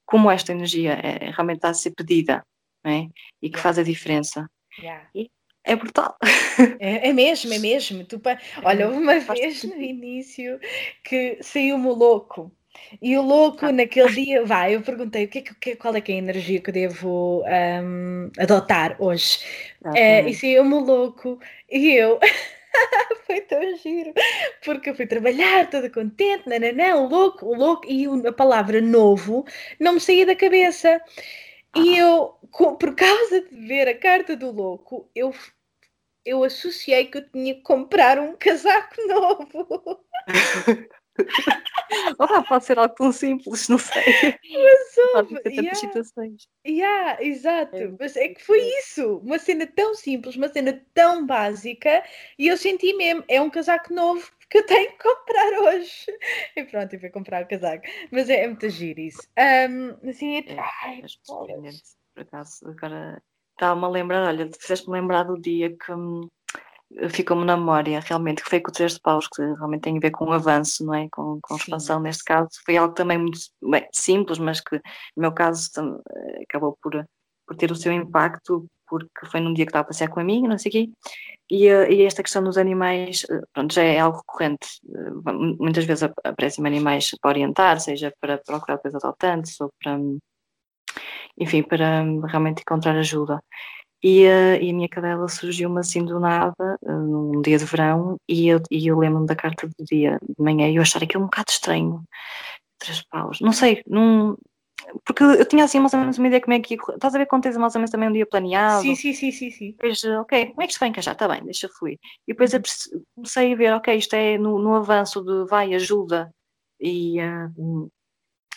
S2: como esta energia é, realmente está a ser pedida, é? E que yeah. faz a diferença.
S1: Yeah.
S2: E é brutal.
S1: É, é, mesmo, é mesmo. Tu, pa... Olha, houve uma vez no início que saiu-me o louco. E o louco ah. naquele dia, vai, eu perguntei o que é que, qual é que é a energia que eu devo um, adotar hoje. Ah, é, e saiu-me o louco e eu foi tão giro, porque eu fui trabalhar toda contente, nananã, louco, louco, e a palavra novo não me saía da cabeça. E eu, por causa de ver a carta do louco, eu, eu associei que eu tinha que comprar um casaco novo.
S2: Olá, pode ser algo tão simples, não sei.
S1: Mas houve, yeah, situações. Yeah, exato. É, Mas é que foi isso. Uma cena tão simples, uma cena tão básica, e eu senti mesmo, é um casaco novo que eu tenho que comprar hoje. E pronto, eu fui comprar o casaco. Mas é, é muito giro isso. Um, assim, é,
S2: é, ai, por acaso, agora estava-me a lembrar, olha, fizeste-me lembrar do dia que. Hum, ficou-me na memória, realmente, que foi com o Três de Paus, que realmente tem a ver com o avanço, não é? Com, com expansão, neste caso. Foi algo também muito bem, simples, mas que, no meu caso, eh, acabou por, por ter o seu impacto, porque foi num dia que estava a passear com a amiga, não sei o quê, e, eh, e, esta questão dos animais, eh, pronto, já é algo recorrente. Muitas vezes aparecem animais para orientar, seja para procurar coisas adotante, ou para, enfim, para realmente encontrar ajuda. E, e a minha cadela surgiu-me assim do nada, num dia de verão, e eu, e eu lembro-me da carta do dia de manhã e eu achar aquilo um bocado estranho. Três paus. Não sei, não, porque eu tinha assim mais ou menos uma ideia como é que ia Estás a ver quando tens mais ou menos também um dia planeado?
S1: Sim, sim, sim, sim. sim.
S2: Depois, ok, como é que isto vai encaixar? Está bem, deixa fluir. E depois uhum. comecei a ver, ok, isto é no, no avanço de vai, ajuda, e, uh,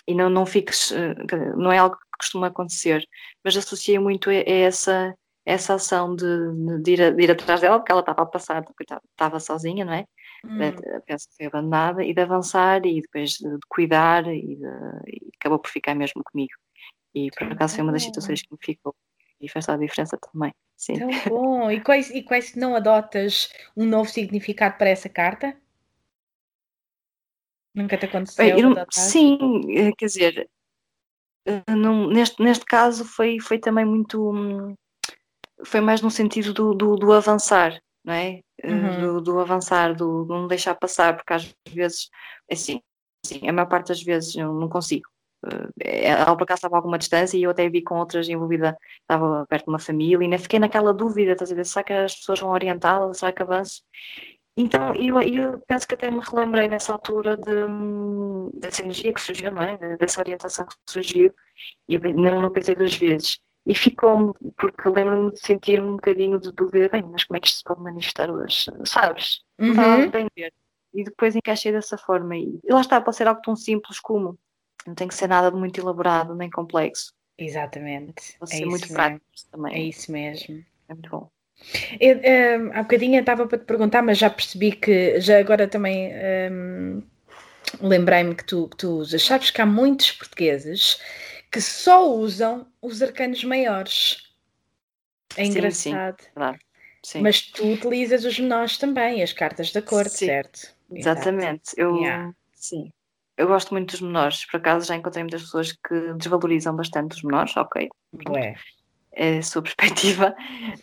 S2: e não, não fiques, uh, não é algo que costuma acontecer, mas associei muito a, a essa essa ação de, de, ir, de, ir, atrás dela, porque ela estava a passar, porque estava sozinha, não é? Hum. Penso que foi abandonada, e de avançar e depois de, de cuidar e, e, acabou por ficar mesmo comigo. E por acaso foi uma das situações que me ficou e fez toda a diferença também. Sim.
S1: Tão bom! E quais, e quais não adotas um novo significado para essa carta? Nunca te aconteceu?
S2: Eu, sim, eh, quer dizer, eh, não, neste, neste caso foi, foi também muito. Hum, foi mais no sentido do, do, do avançar, não é? Eh, uhum. Do, do, avançar, do, não deixar passar, porque às vezes, assim, assim, a maior parte das vezes eu não consigo. Eh, ela por acaso estava a alguma distância e eu até vi com outras envolvida, estava perto de uma família e ainda fiquei naquela dúvida, estás a ver, será que as pessoas vão orientá-la, será que avanço? Então, eu, eu penso que até me relembrei nessa altura de, dessa energia que surgiu, não é? Dessa orientação que surgiu e não, não pensei duas vezes. E ficou-me, porque lembro-me de sentir um bocadinho de dúvida, bem, mas como é que isto se pode manifestar hoje? Sabes? Uhum. Não entender. E depois encaixei dessa forma. E lá está, pode ser algo tão simples como não tem que ser nada de muito elaborado nem complexo.
S1: Exatamente.
S2: Pode é ser muito prático também.
S1: É isso mesmo.
S2: É muito bom.
S1: Eu, um, há bocadinho estava para te perguntar, mas já percebi que já agora também um, lembrei-me que tu, que tu usas. Sabes que há muitos portugueses que só usam os arcanos maiores. É engraçado.
S2: Sim, claro. Sim.
S1: Mas tu utilizas os menores também, as cartas da corte, certo?
S2: Exatamente. Eu, yeah. Sim. Eu gosto muito dos menores. Por acaso já encontrei muitas pessoas que desvalorizam bastante os menores, ok.
S1: Ué.
S2: É a sua perspectiva.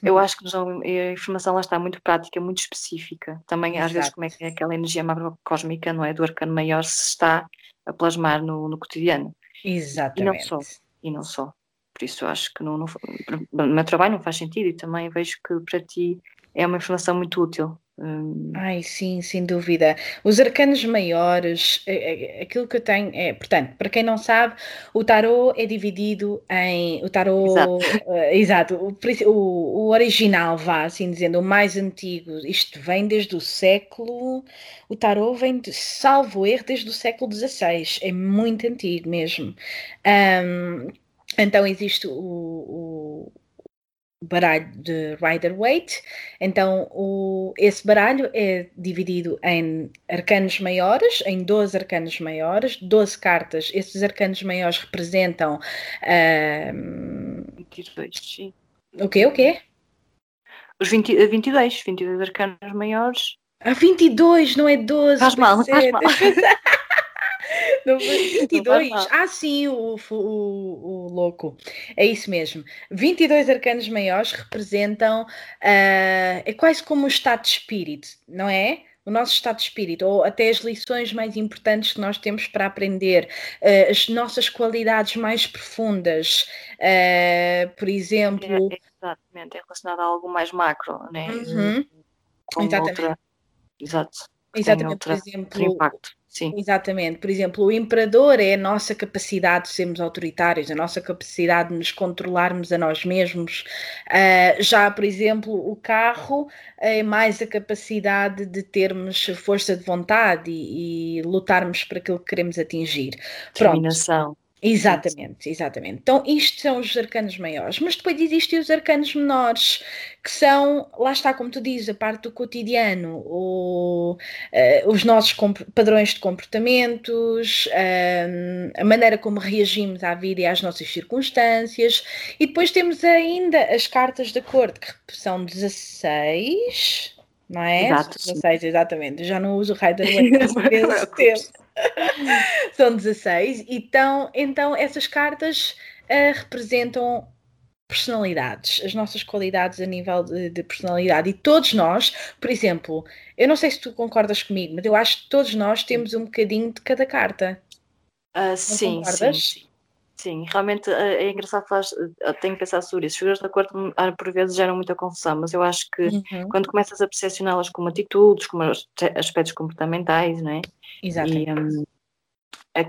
S2: Eu acho que a informação lá está muito prática, muito específica. Também, Exato. às vezes, como é que é aquela energia macrocósmica, não é? Do arcano maior se está a plasmar no, no cotidiano.
S1: Exatamente.
S2: E não só. E não só. Por isso, acho que no, no, no meu trabalho não faz sentido e também vejo que para ti é uma informação muito útil.
S1: Hum. Ai, sim, sem dúvida. Os arcanos maiores, é, é, aquilo que eu tenho é, portanto, para quem não sabe, o tarot é dividido em. O tarot. Exato, uh, exato o, o, original, vá assim dizendo, o mais antigo, isto vem desde o século. O tarot vem, de, salvo erro, desde o século XVI, é muito antigo mesmo. Um, então existe o, o baralho de Rider-Waite. Então, o, esse baralho é dividido em arcanos maiores, em 12 arcanos maiores, 12 cartas. Esses arcanos maiores representam. Uh,
S2: 22, sim.
S1: O quê? O quê?
S2: Os 20, 22, 22 arcanos maiores.
S1: Ah, 22, não é 12.
S2: Faz mal, faz mal.
S1: No 22. Ah, sim, o, o, o, louco. É isso mesmo. 22 arcanos maiores representam. Uh, é quase como o estado de espírito, não é? o nosso estado de espírito, ou até as lições mais importantes que nós temos para aprender, uh, as nossas qualidades mais profundas, uh, por exemplo.
S2: É, exatamente, é relacionado a algo mais macro, né?
S1: Uhum.
S2: Exatamente. Outra... Exato.
S1: Exatamente, outra, por exemplo. impacto Sim. Exatamente. Por exemplo, o imperador é a nossa capacidade de sermos autoritários, a nossa capacidade de nos controlarmos a nós mesmos. Uh, já, por exemplo, o carro é mais a capacidade de termos força de vontade e, e lutarmos por aquilo que queremos atingir.
S2: Determinação.
S1: Exatamente, exatamente. Então, isto são os arcanos maiores, mas depois existem os arcanos menores, que são, lá está, como tu dizes, a parte do cotidiano, o, uh, os nossos padrões de comportamentos, uh, a maneira como reagimos à vida e às nossas circunstâncias, e depois temos ainda as cartas de acordo, que são 16, não é?
S2: Exato.
S1: 16, exatamente. Já não uso o Rider vezes São 16. Então, então essas cartas uh, representam personalidades, as nossas qualidades a nível de, de, personalidade. E todos nós, por exemplo, eu não sei se tu concordas comigo, mas eu acho que todos nós temos um bocadinho de cada carta.
S2: Uh, sim, sim, sim. Sim, realmente é, é engraçado falar, eh, tenho que pensar sobre isso. Figuras de acordo ah, por vezes geram muita confusão, mas eu acho que uhum. quando começas a percepcioná-las como atitudes, como aspectos comportamentais, não é?
S1: Exato.
S2: E, um,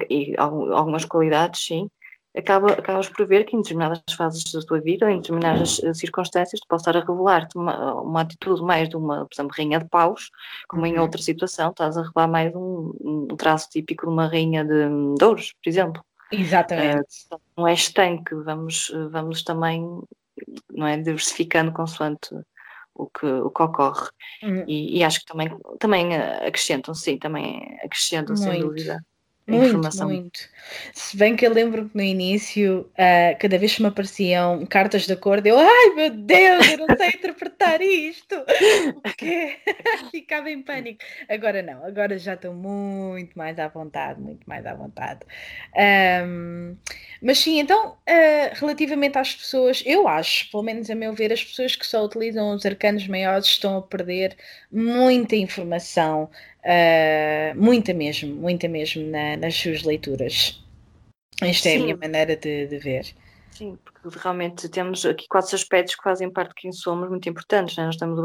S2: e algumas qualidades, sim, acaba, acabas por ver que em determinadas fases da tua vida, em determinadas eh, circunstâncias, tu podes estar a revelar-te uma, uma, atitude mais de uma, por exemplo, rainha de paus, como uhum. em outra situação estás a revelar mais um, um traço típico de uma rainha de, de ouros, por exemplo.
S1: Exatamente.
S2: Uh, não é estanque, vamos, vamos também não é, diversificando consoante o que, o que ocorre. Uhum. E, e, acho que também, também acrescentam, sim, também acrescentam, Muito. sem dúvida.
S1: Muito, informação. muito. Se bem que eu lembro que no início, uh, cada vez que me apareciam cartas de acordo, eu, ai meu Deus, eu não sei interpretar isto. O quê? Ficava em pânico. Agora não, agora já estou muito mais à vontade, muito mais à vontade. Um, mas sim, então, uh, relativamente às pessoas, eu acho, pelo menos a meu ver, as pessoas que só utilizam os arcanos maiores estão a perder muita informação uh, muita mesmo, muita mesmo na, nas suas leituras. Esta Sim. é a minha maneira de, de, ver.
S2: Sim, porque realmente temos aqui quatro aspectos que fazem parte de quem somos muito importantes. Né? Nós temos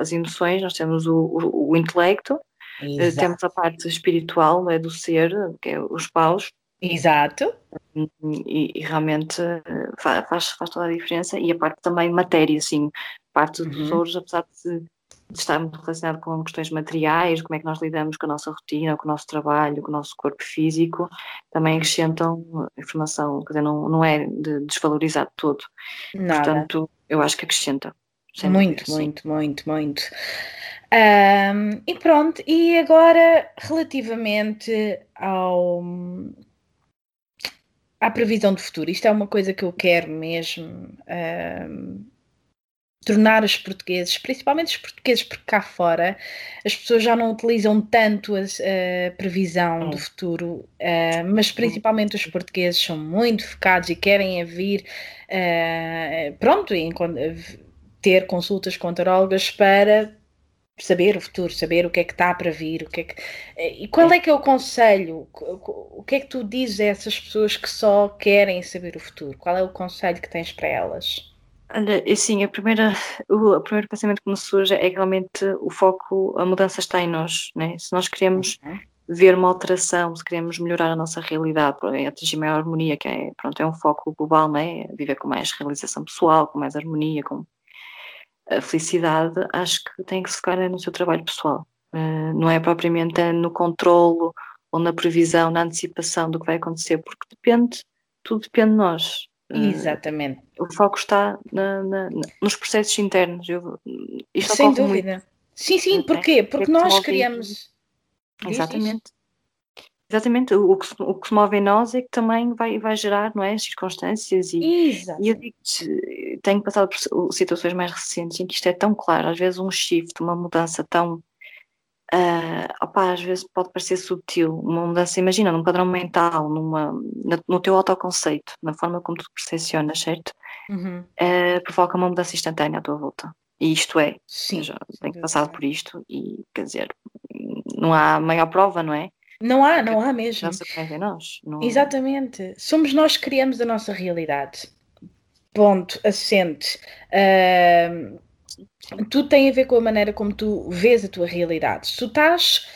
S2: as emoções, nós temos o, o, o intelecto, eh, Exato. temos a parte espiritual é, do ser, que é os paus.
S1: Exato.
S2: E, e realmente eh, faz, faz toda a diferença. E a parte também matéria, assim, parte uhum. dos ouros, apesar de está muito relacionado com questões materiais, como é que nós lidamos com a nossa rotina, com o nosso trabalho, com o nosso corpo físico, também acrescentam informação, quer dizer, não, não é de desvalorizar todo. Nada. Portanto, eu acho que acrescenta.
S1: Muito, dúvida, muito, muito, muito. Um, e pronto, e agora relativamente ao à previsão do futuro, isto é uma coisa que eu quero mesmo um, tornar os portugueses, principalmente os portugueses porque cá fora, as pessoas já não utilizam tanto a, a previsão do futuro, uh, mas principalmente os portugueses são muito focados e querem vir, uh, pronto, em, ter consultas com tarólogas para saber o futuro, saber o que é que está para vir, o que é que... E qual é que é o conselho? O que é que tu dizes a essas pessoas que só querem saber o futuro? Qual é o conselho que tens para elas?
S2: Olha, assim, a primeira, o, o primeiro pensamento que me surge é que realmente o foco, a mudança está em nós, né? Se nós queremos uhum. ver uma alteração, se queremos melhorar a nossa realidade, atingir maior harmonia, que é, pronto, é um foco global, né? Viver com mais realização pessoal, com mais harmonia, com a felicidade, acho que tem que se focar no seu trabalho pessoal. Uh, não é propriamente no controlo ou na previsão, na antecipação do que vai acontecer, porque depende, tudo depende de nós.
S1: Exatamente.
S2: o foco está na, na, nos processos internos. Eu,
S1: isto Sem dúvida. Muito. Sim, sim, porquê? Porque nós criamos.
S2: Exatamente. Exatamente, o que, o que se move em nós é que também vai, vai gerar, não é, circunstâncias e, e eu digo tenho passado por situações mais recentes em que isto é tão claro, às vezes um shift, uma mudança tão Uh, opa, às vezes pode parecer sutil, uma mudança, imagina, num padrão mental, numa, no teu autoconceito, na forma como tu percepcionas, certo? Uhum. Uh, provoca uma mudança instantânea à tua volta. E isto é, Sim, já tenho passado por isto e, quer dizer, não há maior prova, não é?
S1: Não há, não há mesmo.
S2: é nós. Não...
S1: Exatamente. Somos nós que criamos a nossa realidade. Ponto, assente. Uh, tudo tem a ver com a maneira como tu vês a tua realidade. Se tu estás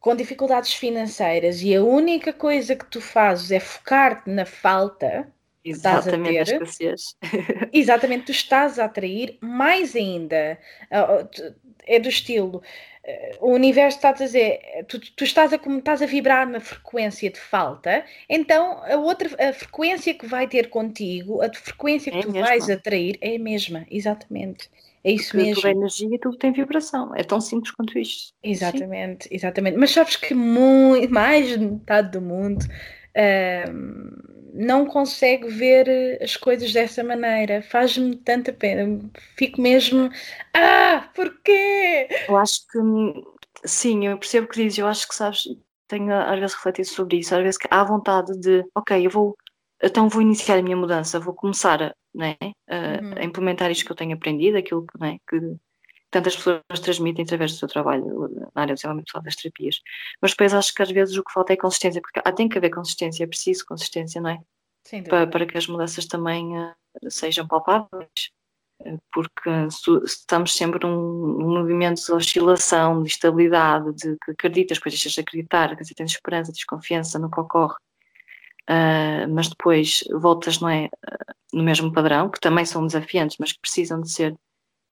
S1: com dificuldades financeiras e a única coisa que tu fazes é focar-te na falta,
S2: Exatamente, estás a
S1: ter, exatamente, tu estás a atrair mais ainda. É do estilo. O universo está a dizer, tu, tu estás, a, estás a vibrar na frequência de falta, então a outra a frequência que vai ter contigo, a frequência que é tu mesma. vais atrair é a mesma, exatamente. É isso Porque mesmo.
S2: Tudo é energia e tudo tem vibração. É tão simples quanto isto.
S1: Exatamente, Sim. exatamente. Mas sabes que muito, mais de metade do mundo uh, não consegue ver as coisas dessa maneira. Faz-me tanta pena. Fico mesmo. Ah, porquê?
S2: Eu acho que sim, eu percebo o que dizes. Eu acho que sabes, tenho às vezes refletido sobre isso. Às vezes há vontade de, ok, eu vou então vou iniciar a minha mudança, vou começar a, né, a, uhum. a implementar isto que eu tenho aprendido, aquilo né, que tantas pessoas transmitem através do seu trabalho na área do desenvolvimento pessoal das terapias. Mas depois acho que às vezes o que falta é consistência, porque ah, tem que haver consistência, é preciso consistência, não é? Para, para, que as mudanças também uh, sejam palpáveis. Porque estamos sempre num, num, movimento de oscilação, de estabilidade, de que acreditas, depois deixas de acreditar, quer dizer, tens esperança, tens confiança no que ocorre uh, mas depois voltas não é, no mesmo padrão, que também são desafiantes, mas que precisam de ser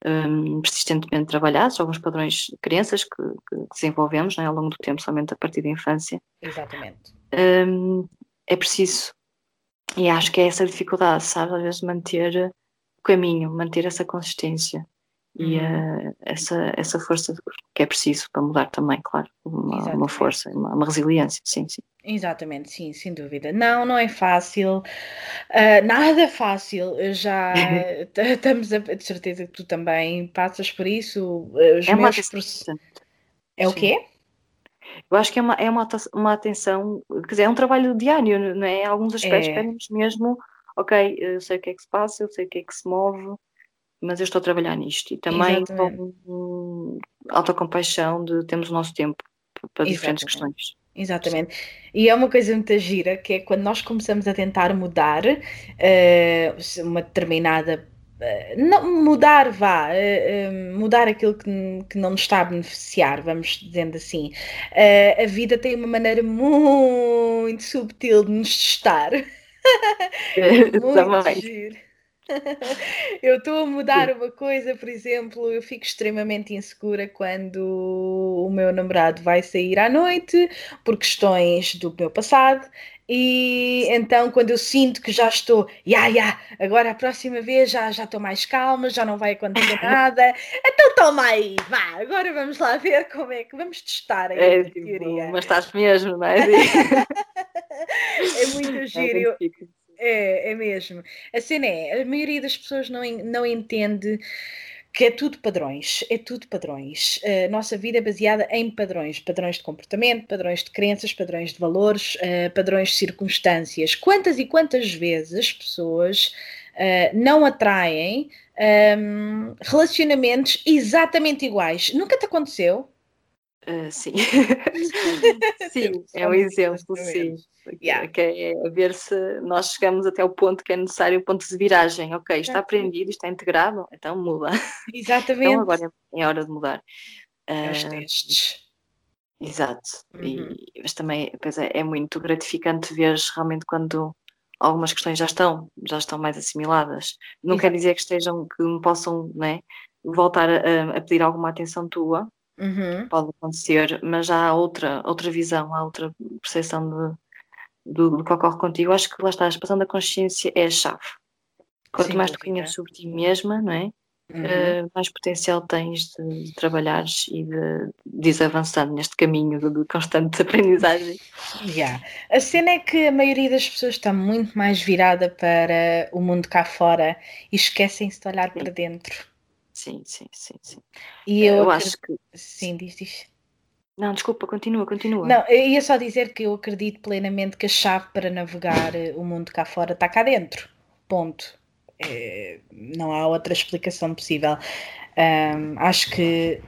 S2: um, persistentemente trabalhados, alguns padrões de crenças que, que desenvolvemos é, ao longo do tempo, somente a partir da infância.
S1: Exatamente.
S2: Um, é preciso, e acho que é essa dificuldade, sabe, às vezes manter o caminho, manter essa consistência e uh, essa, essa força que é preciso para mudar também, claro, uma, uma força, uma, uma, resiliência, sim, sim.
S1: Exatamente, sim, sem dúvida. Não, não é fácil, uh, nada fácil. Já estamos a, de certeza que tu também passas por isso. Os é uma atenção. É o quê?
S2: Eu acho que é uma, é uma, uma atenção, quer dizer, é um trabalho diário, não é? Em alguns aspectos é. mesmo, ok, eu sei o que é que se passa, eu sei o que é que se move, mas eu estou a trabalhar nisto e também com autocompaixão de temos o nosso tempo para diferentes Exatamente. questões.
S1: Exatamente. E é uma coisa muito gira que é quando nós começamos a tentar mudar uh, uma determinada. Uh, não, mudar, vá, uh, mudar aquilo que, que não nos está a beneficiar, vamos dizendo assim. a vida tem uma maneira muito subtil de nos testar. muito
S2: giro.
S1: Eu estou a mudar uma coisa, por exemplo, eu fico extremamente insegura quando o meu namorado vai sair à noite por questões do meu passado. E então, quando eu sinto que já estou, ya, ya, agora a próxima vez já já estou mais calma, já não vai acontecer nada, então toma aí, vá, agora vamos lá ver como é que vamos testar a é, tipo, teoria.
S2: Mas estás mesmo, não é?
S1: é muito é giro. É, é mesmo. A cena é, a maioria das pessoas não, não entende que é tudo padrões, é tudo padrões. A nossa vida é baseada em padrões, padrões de comportamento, padrões de crenças, padrões de valores, padrões de circunstâncias. Quantas e quantas vezes as pessoas não atraem relacionamentos exatamente iguais? Nunca te aconteceu?
S2: Uh, sim, sim, é um exemplo, sim. Yeah. Que é ver se nós chegamos até o ponto que é necessário, o ponto de viragem. Ok, está aprendido, está integrado, então muda.
S1: Exatamente.
S2: Então agora é hora de mudar.
S1: Os uh, testes.
S2: Exato. Uhum. E, mas também pois é, é muito gratificante ver realmente quando algumas questões já estão, já estão mais assimiladas. Não Exato. quer dizer que estejam, que me possam né, voltar a, a pedir alguma atenção tua, Uhum. Pode acontecer, mas há outra, outra visão, há outra percepção de, do, do que ocorre contigo. Acho que lá passando a consciência é a chave. Quanto Sim, mais tu conheces sobre ti mesma, não é? Uhum. Uh, mais potencial tens de, de trabalhares e de, de avançando neste caminho de, de constante aprendizagem.
S1: Yeah. A cena é que a maioria das pessoas está muito mais virada para o mundo cá fora e esquecem-se de olhar Sim. para dentro.
S2: Sim, sim, sim, sim.
S1: E eu, eu acho que. Sim, diz, diz.
S2: Não, desculpa, continua, continua.
S1: Não, eu ia só dizer que eu acredito plenamente que a chave para navegar eh, o mundo cá fora está cá dentro. Ponto. É, não há outra explicação possível. Um, acho que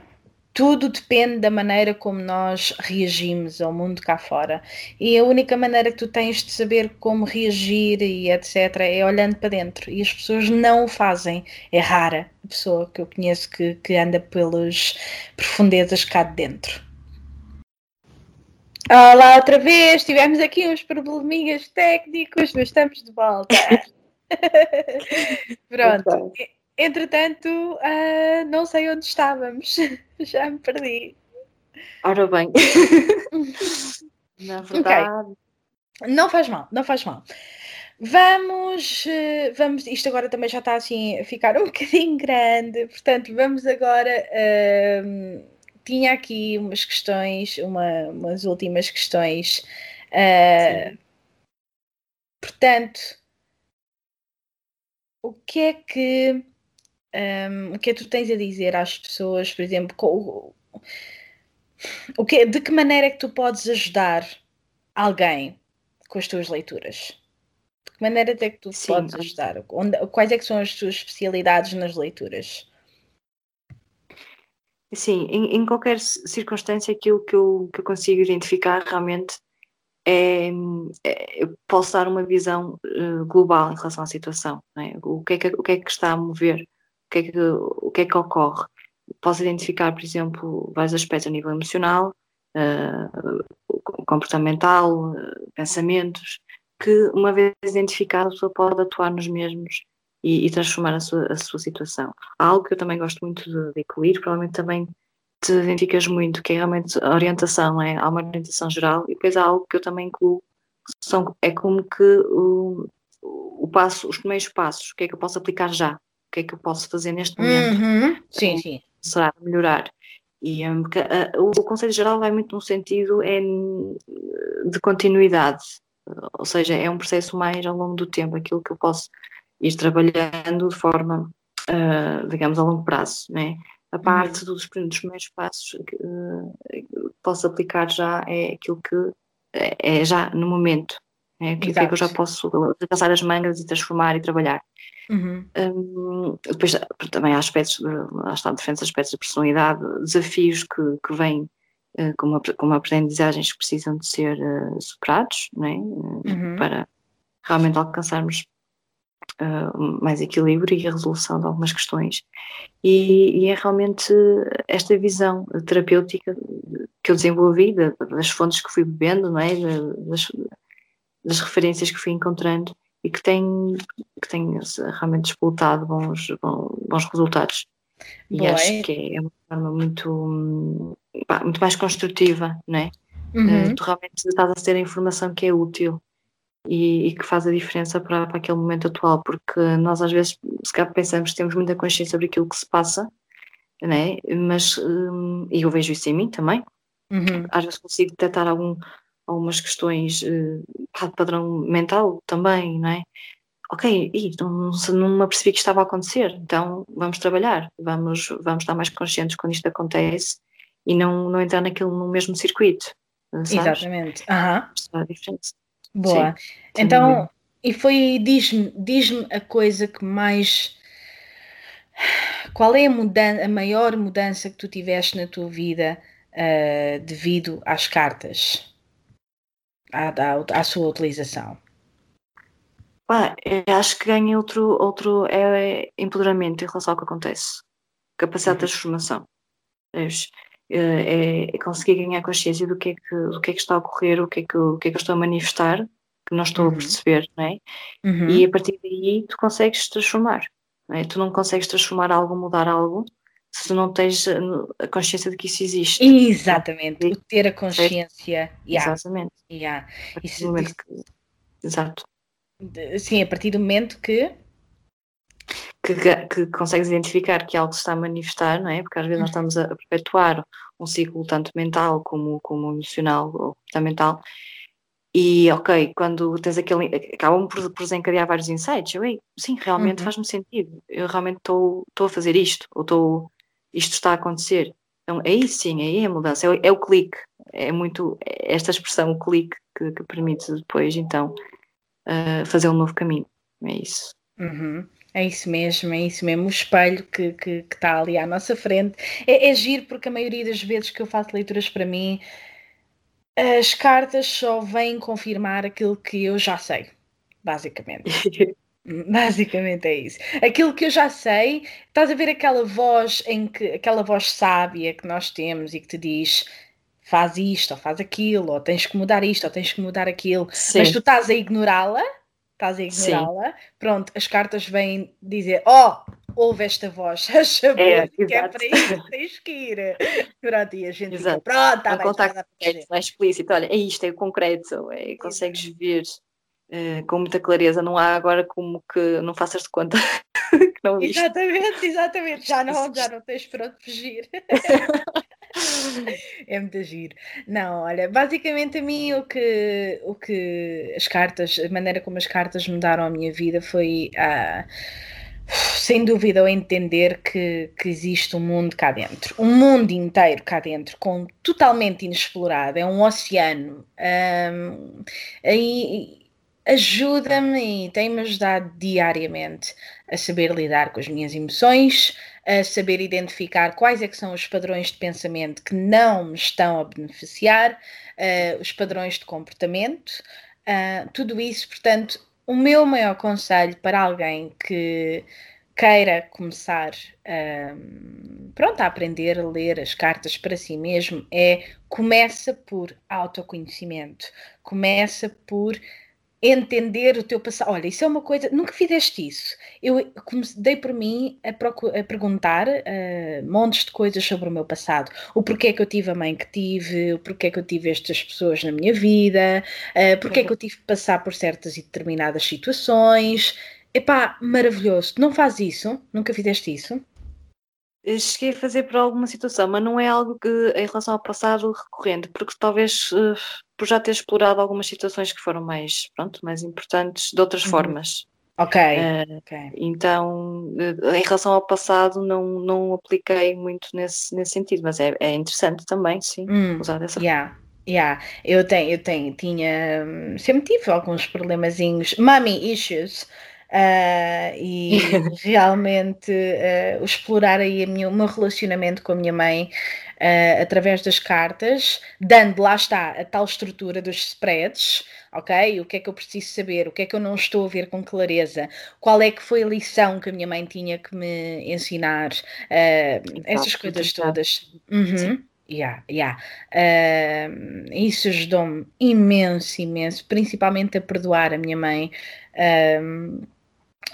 S1: tudo depende da maneira como nós reagimos ao mundo cá fora. E a única maneira que tu tens de saber como reagir e etc. é olhando para dentro. E as pessoas não o fazem. É rara a pessoa que eu conheço que, que anda pelas profundezas cá de dentro. Olá outra vez, tivemos aqui uns probleminhas técnicos, mas estamos de volta. Pronto. Entretanto, uh, não sei onde estávamos. Já me perdi.
S2: Ora bem. Na verdade.
S1: Okay. Não faz mal, não faz mal. Vamos, ah, vamos, isto agora também já está assim a ficar um bocadinho grande, portanto, vamos agora. Uh, tinha aqui umas questões, uma, umas últimas questões. Uh, portanto, o que é que um, o que é que tu tens a dizer às pessoas, por exemplo, o, o que, de que maneira é que tu podes ajudar alguém com as tuas leituras? De que maneira é que tu Sim, podes ajudar? Onde, quais é que são as tuas especialidades nas leituras?
S2: Sim, em, em qualquer circunstância aquilo que eu, que eu consigo identificar realmente é, é, eu posso dar uma visão uh, global em relação à situação. É? O, que é que, o que é que está a mover o que é que, o que, é que ocorre. Posso identificar, por exemplo, vários aspectos a nível emocional, uh, comportamental, uh, pensamentos, que uma vez identificado a pessoa pode atuar nos mesmos e, e transformar a sua, a sua, situação. Algo que eu também gosto muito de, de incluir, provavelmente também te identificas muito, que é realmente a orientação, é? há uma orientação geral, e depois há algo que eu também incluo, são, é como que o, o passo, os primeiros passos, o que é que eu posso aplicar já, que é que eu posso fazer neste momento
S1: uhum. sim, sim.
S2: será melhorar. E um, uh, o conselho geral vai muito no sentido é, de continuidade, ou seja, é um processo mais ao longo do tempo, aquilo que eu posso ir trabalhando de forma, uh, digamos, a longo prazo, né? A parte uhum. dos, dos primeiros passos que uh, posso aplicar já é aquilo que é, é já no momento, é, o que, é que eu já posso passar as mangas e transformar e trabalhar. Uhum. Um, depois também há aspectos, lá está, diferentes aspectos da personalidade, desafios que, que vêm uh, como, como aprendizagens que precisam de ser uh, superados né? uhum. para realmente alcançarmos uh, mais equilíbrio e a resolução de algumas questões. E, e, é realmente esta visão terapêutica que eu desenvolvi, das fontes que fui bebendo, não é? das, das referências que fui encontrando e que tem, que tem realmente disputado bons, bons resultados. E Boa, acho que é uma forma muito, muito mais construtiva, não é? Uhum. Uh, tu realmente estás a ter a informação que é útil e, e, que faz a diferença para, para aquele momento atual, porque nós às vezes, se calhar pensamos temos muita consciência sobre aquilo que se passa, né? mas, um, e eu vejo isso em mim também, uhum. às vezes consigo detectar algum, algumas questões uh, de padrão mental também, não é? ok, e não, não me apercebi que estava a acontecer, então vamos trabalhar, vamos, vamos estar mais conscientes quando isto acontece e não, não entrar naquilo no mesmo circuito.
S1: Sabes? Exatamente. Uhum. Boa. Sim, então, e foi, diz-me diz a coisa que mais. Qual é a, mudança, a maior mudança que tu tiveste na tua vida uh, devido às cartas? À, à, à sua utilização?
S2: Ah, acho que ganha outro, outro é empoderamento em relação ao que acontece. Capacidade uhum. de transformação. É, é, é, conseguir ganhar consciência do que, é que, do que é que está a ocorrer, o que é que, o que, é que eu estou a manifestar, que não estou uhum. a perceber, não é? Uhum. E a partir daí tu consegues transformar. Não é? Tu não consegues transformar algo, mudar algo, se não tens a consciência de que isso existe.
S1: Exatamente, o ter a consciência.
S2: Yeah. Exatamente.
S1: Yeah.
S2: Isso, isso... Que... Exato.
S1: Sim, a partir do momento que...
S2: que. Que, consegues identificar que algo se está a manifestar, não é? Porque às vezes nós uhum. estamos a perpetuar um ciclo tanto mental como, como emocional ou comportamental. E ok, quando tens aquele. acabam por, por desencadear vários insights. Eu, sim, realmente uhum. faz-me sentido. Eu realmente estou a fazer isto, ou estou. Isto está a acontecer. Então, aí sim, aí é a mudança, é, é o clique. É muito. É esta expressão, o clique, que, que permite depois, então, uh, fazer um novo caminho. É isso.
S1: Uhum. É isso mesmo, é isso mesmo. O espelho que, que, que está ali à nossa frente. É, é giro porque a maioria das vezes que eu faço leituras para mim, as cartas só vêm confirmar aquilo que eu já sei, basicamente. Basicamente é isso. Aquilo que eu já sei, estás a ver aquela voz em que aquela voz sábia que nós temos e que te diz faz isto, ou faz aquilo, ou tens que mudar isto, ou tens que mudar aquilo, Sim. mas tu estás a ignorá-la, estás a ignorá-la, pronto, as cartas vêm dizer, ó, oh, ouve esta voz, a favor, é, que é para isso que tens que ir. Pronto, e a gente exato. fica, pronto, tá
S2: um contacto mais explícito, olha, é isto, é concreto, é, consegues ver uh, com muita clareza, não há agora como que não faças de conta que não
S1: viste. Exatamente, exatamente, já não, já não tens para onde fugir. é muito giro. Não, olha, basicamente a mim o que, o que as cartas, a maneira como as cartas mudaram a minha vida foi uh, sem dúvida ao entender que, que existe um mundo cá dentro, um mundo inteiro cá dentro, com, totalmente inexplorado, é um oceano. Um, e, ajuda-me e tem-me ajudado diariamente a saber lidar com as minhas emoções, a saber identificar quais é que são os padrões de pensamento que não me estão a beneficiar, uh, os padrões de comportamento, uh, tudo isso, portanto, o meu maior conselho para alguém que queira começar um, pronto, a aprender a ler as cartas para si mesmo é começa por autoconhecimento, começa por entender o teu passado. Olha, isso é uma coisa, nunca fizeste isso. Eu dei por mim a, a perguntar uh, montes de coisas sobre o meu passado. O porquê que eu tive a mãe que tive, o porquê que eu tive estas pessoas na minha vida, uh, porquê que eu tive que passar por certas e determinadas situações. Epá, maravilhoso. Não faz isso? Nunca fizeste isso?
S2: cheguei a fazer por alguma situação, mas não é algo que, em relação ao passado, recorrente, porque talvez uh, por já ter explorado algumas situações que foram mais, pronto, mais importantes de outras uhum. formas.
S1: Ok. Uh, okay.
S2: Então, uh, em relação ao passado, não, não apliquei muito nesse, nesse sentido, mas é, é interessante também, sim,
S1: mm, usar dessa yeah. forma. Yeah, eu tenho, eu tenho, tinha, hum, sempre tive alguns problemazinhos, mommy issues, Uh, e realmente uh, explorar aí minha, o meu relacionamento com a minha mãe uh, através das cartas, dando, lá está, a tal estrutura dos spreads, ok? O que é que eu preciso saber, o que é que eu não estou a ver com clareza, qual é que foi a lição que a minha mãe tinha que me ensinar, essas coisas todas. Uhum. Yeah, yeah. Uh, isso ajudou-me imenso, imenso, principalmente a perdoar a minha mãe. Uh,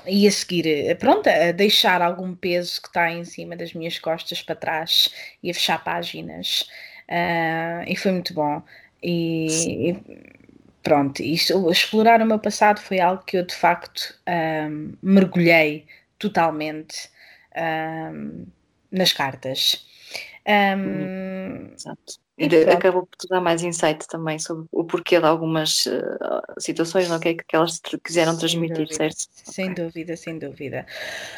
S1: e a seguir, eh, pronto, a deixar algum peso que está em cima das minhas costas para trás e a fechar páginas. Uh, e foi muito bom. E, e, pronto, explorar o meu passado foi algo que eu de facto um, mergulhei totalmente um, nas cartas. Um,
S2: E acabou por te dar mais insight também sobre o porquê de algumas uh, situações, não, que, que elas quiseram transmitir,
S1: dúvida,
S2: certo?
S1: Sem okay. dúvida, sem dúvida.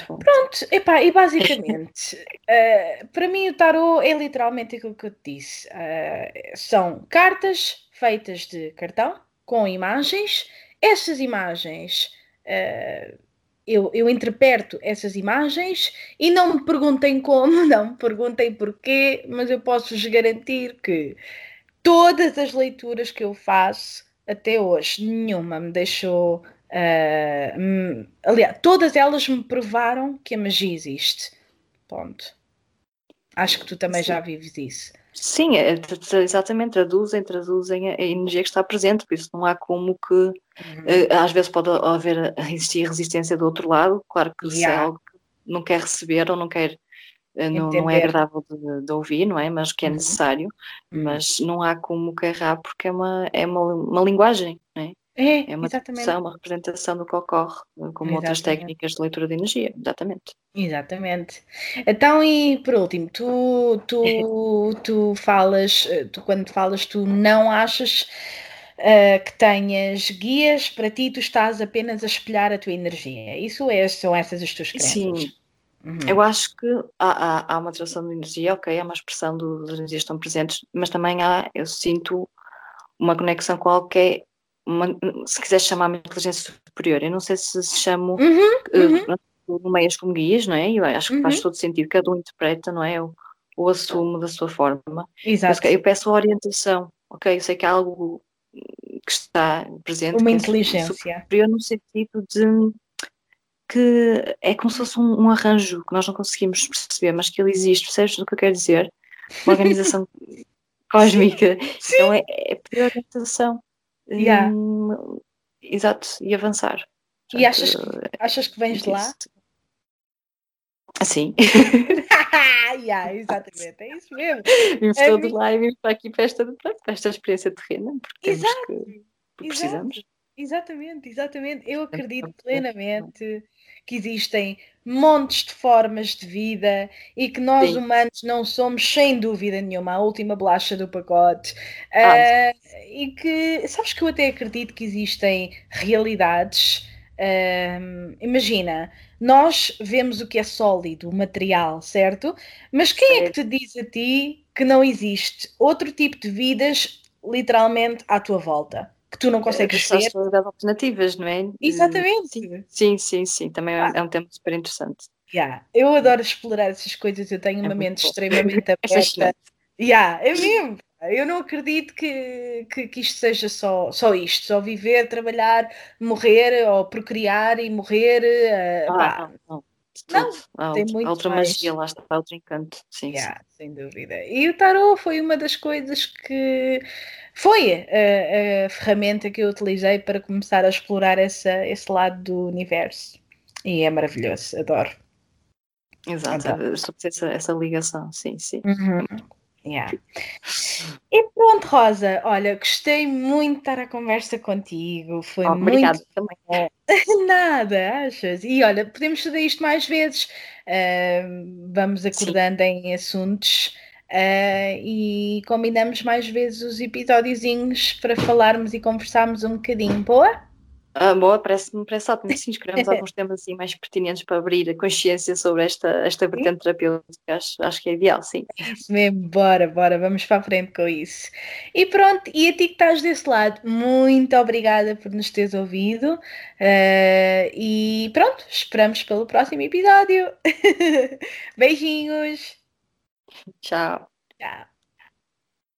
S1: Pronto, epá, e basicamente, uh, para mim o tarot é literalmente aquilo que eu te disse. Uh, são cartas feitas de cartão, com imagens. Essas imagens eu, eu interpreto essas imagens e não me perguntem como, não me perguntem porquê, mas eu posso vos garantir que todas as leituras que eu faço até hoje, nenhuma me deixou. Uh, aliás, todas elas me provaram que a magia existe. Ponto. Acho que tu também Sim. já vives isso.
S2: Sim, é, exatamente, traduzem, traduzem a energia que está presente, por isso não há como que uhum. Eh, às vezes pode haver existir resistência do outro lado, claro que yeah. se é algo que não quer receber ou não quer eh, não, não, é agradável de, de, ouvir, não é? Mas que é uhum. necessário, uhum. mas não há como carregar porque é uma, é uma, uma linguagem, não é?
S1: É,
S2: é uma uma representação do que ocorre, como exatamente. outras técnicas de leitura de energia, exatamente.
S1: Exatamente. Então, e por último, tu, tu, tu falas, tu quando falas, tu não achas uh, que tenhas guias para ti, tu estás apenas a espelhar a tua energia. Isso é, são essas as tuas crenças?
S2: Sim. Uhum. Eu acho que há, há, há, uma atração de energia, ok, há uma expressão das energias que estão presentes, mas também há, eu sinto uma conexão com algo que é uma, se quiser chamar uma inteligência superior, eu não sei se se chamo
S1: uhum, uhum.
S2: Uh, nomeias como guias, não é? Eu acho que uhum. faz todo sentido, cada um interpreta, não é? Ou, ou assume da sua forma.
S1: Exato.
S2: Eu, eu peço orientação, ok? Eu sei que há algo que está presente.
S1: Uma
S2: é
S1: inteligência.
S2: superior no sentido de que é como se fosse um, um, arranjo que nós não conseguimos perceber, mas que ele existe, percebes o que eu quero dizer? Uma organização cósmica.
S1: Sim.
S2: Então é, é pedir orientação.
S1: Yeah.
S2: Hum, exato, e avançar.
S1: Portanto, e achas, achas que vens de lá?
S2: Sim.
S1: yeah, exatamente, é isso mesmo.
S2: Vimos é todos lá e vimos para aqui para esta, para esta experiência terrena, porque,
S1: Exato.
S2: que, porque precisamos.
S1: Exatamente, exatamente. Eu acredito plenamente que existem montes de formas de vida e que nós Sim. humanos não somos, sem dúvida nenhuma, a última bolacha do pacote. Ah. Uh, e que, sabes que eu até acredito que existem realidades. Imagina, nós vemos o que é sólido, o material, certo? Mas quem certo. é que te diz a ti que não existe outro tipo de vidas literalmente à tua volta? que tu não consegues ver.
S2: As alternativas, não é?
S1: Exatamente.
S2: Sim, sim, sim. Também é ah. é um tema super interessante.
S1: Yeah. Eu adoro explorar essas coisas, eu tenho é uma mente bom. extremamente aberta. yeah, é mesmo. Eu não acredito que, que, que, isto seja só, só isto, só viver, trabalhar, morrer, ou procriar e morrer. Uh,
S2: ah, não, não. não tem muito outra mais. magia, lá está, outro encanto. Sim,
S1: yeah, sim. Sem dúvida. E o tarot foi uma das coisas que foi a, a, ferramenta que eu utilizei para começar a explorar essa, esse lado do universo. E é maravilhoso, adoro.
S2: Exato, essa, essa ligação, sim, sim.
S1: Uhum. Yeah. E pronto, Rosa, olha, gostei muito de estar a conversa contigo. Foi oh, muito.
S2: também.
S1: Nada, achas? E olha, podemos fazer isto mais vezes. Uh, vamos acordando Sim. em assuntos Uh, e combinamos mais vezes os episódiozinhos para falarmos e conversarmos um bocadinho. Boa?
S2: Ah, boa, parece-me parece ótimo. Sim, escolhemos alguns temas assim, mais pertinentes para abrir a consciência sobre esta, esta vertente terapêutica. Acho, acho que é ideal, sim.
S1: Isso mesmo, bora, bora, vamos para a frente com isso. E pronto, e a ti que estás desse lado, muito obrigada por nos teres ouvido. Uh, e pronto, esperamos pelo próximo episódio. Beijinhos!
S2: Ciao.
S1: Ciao.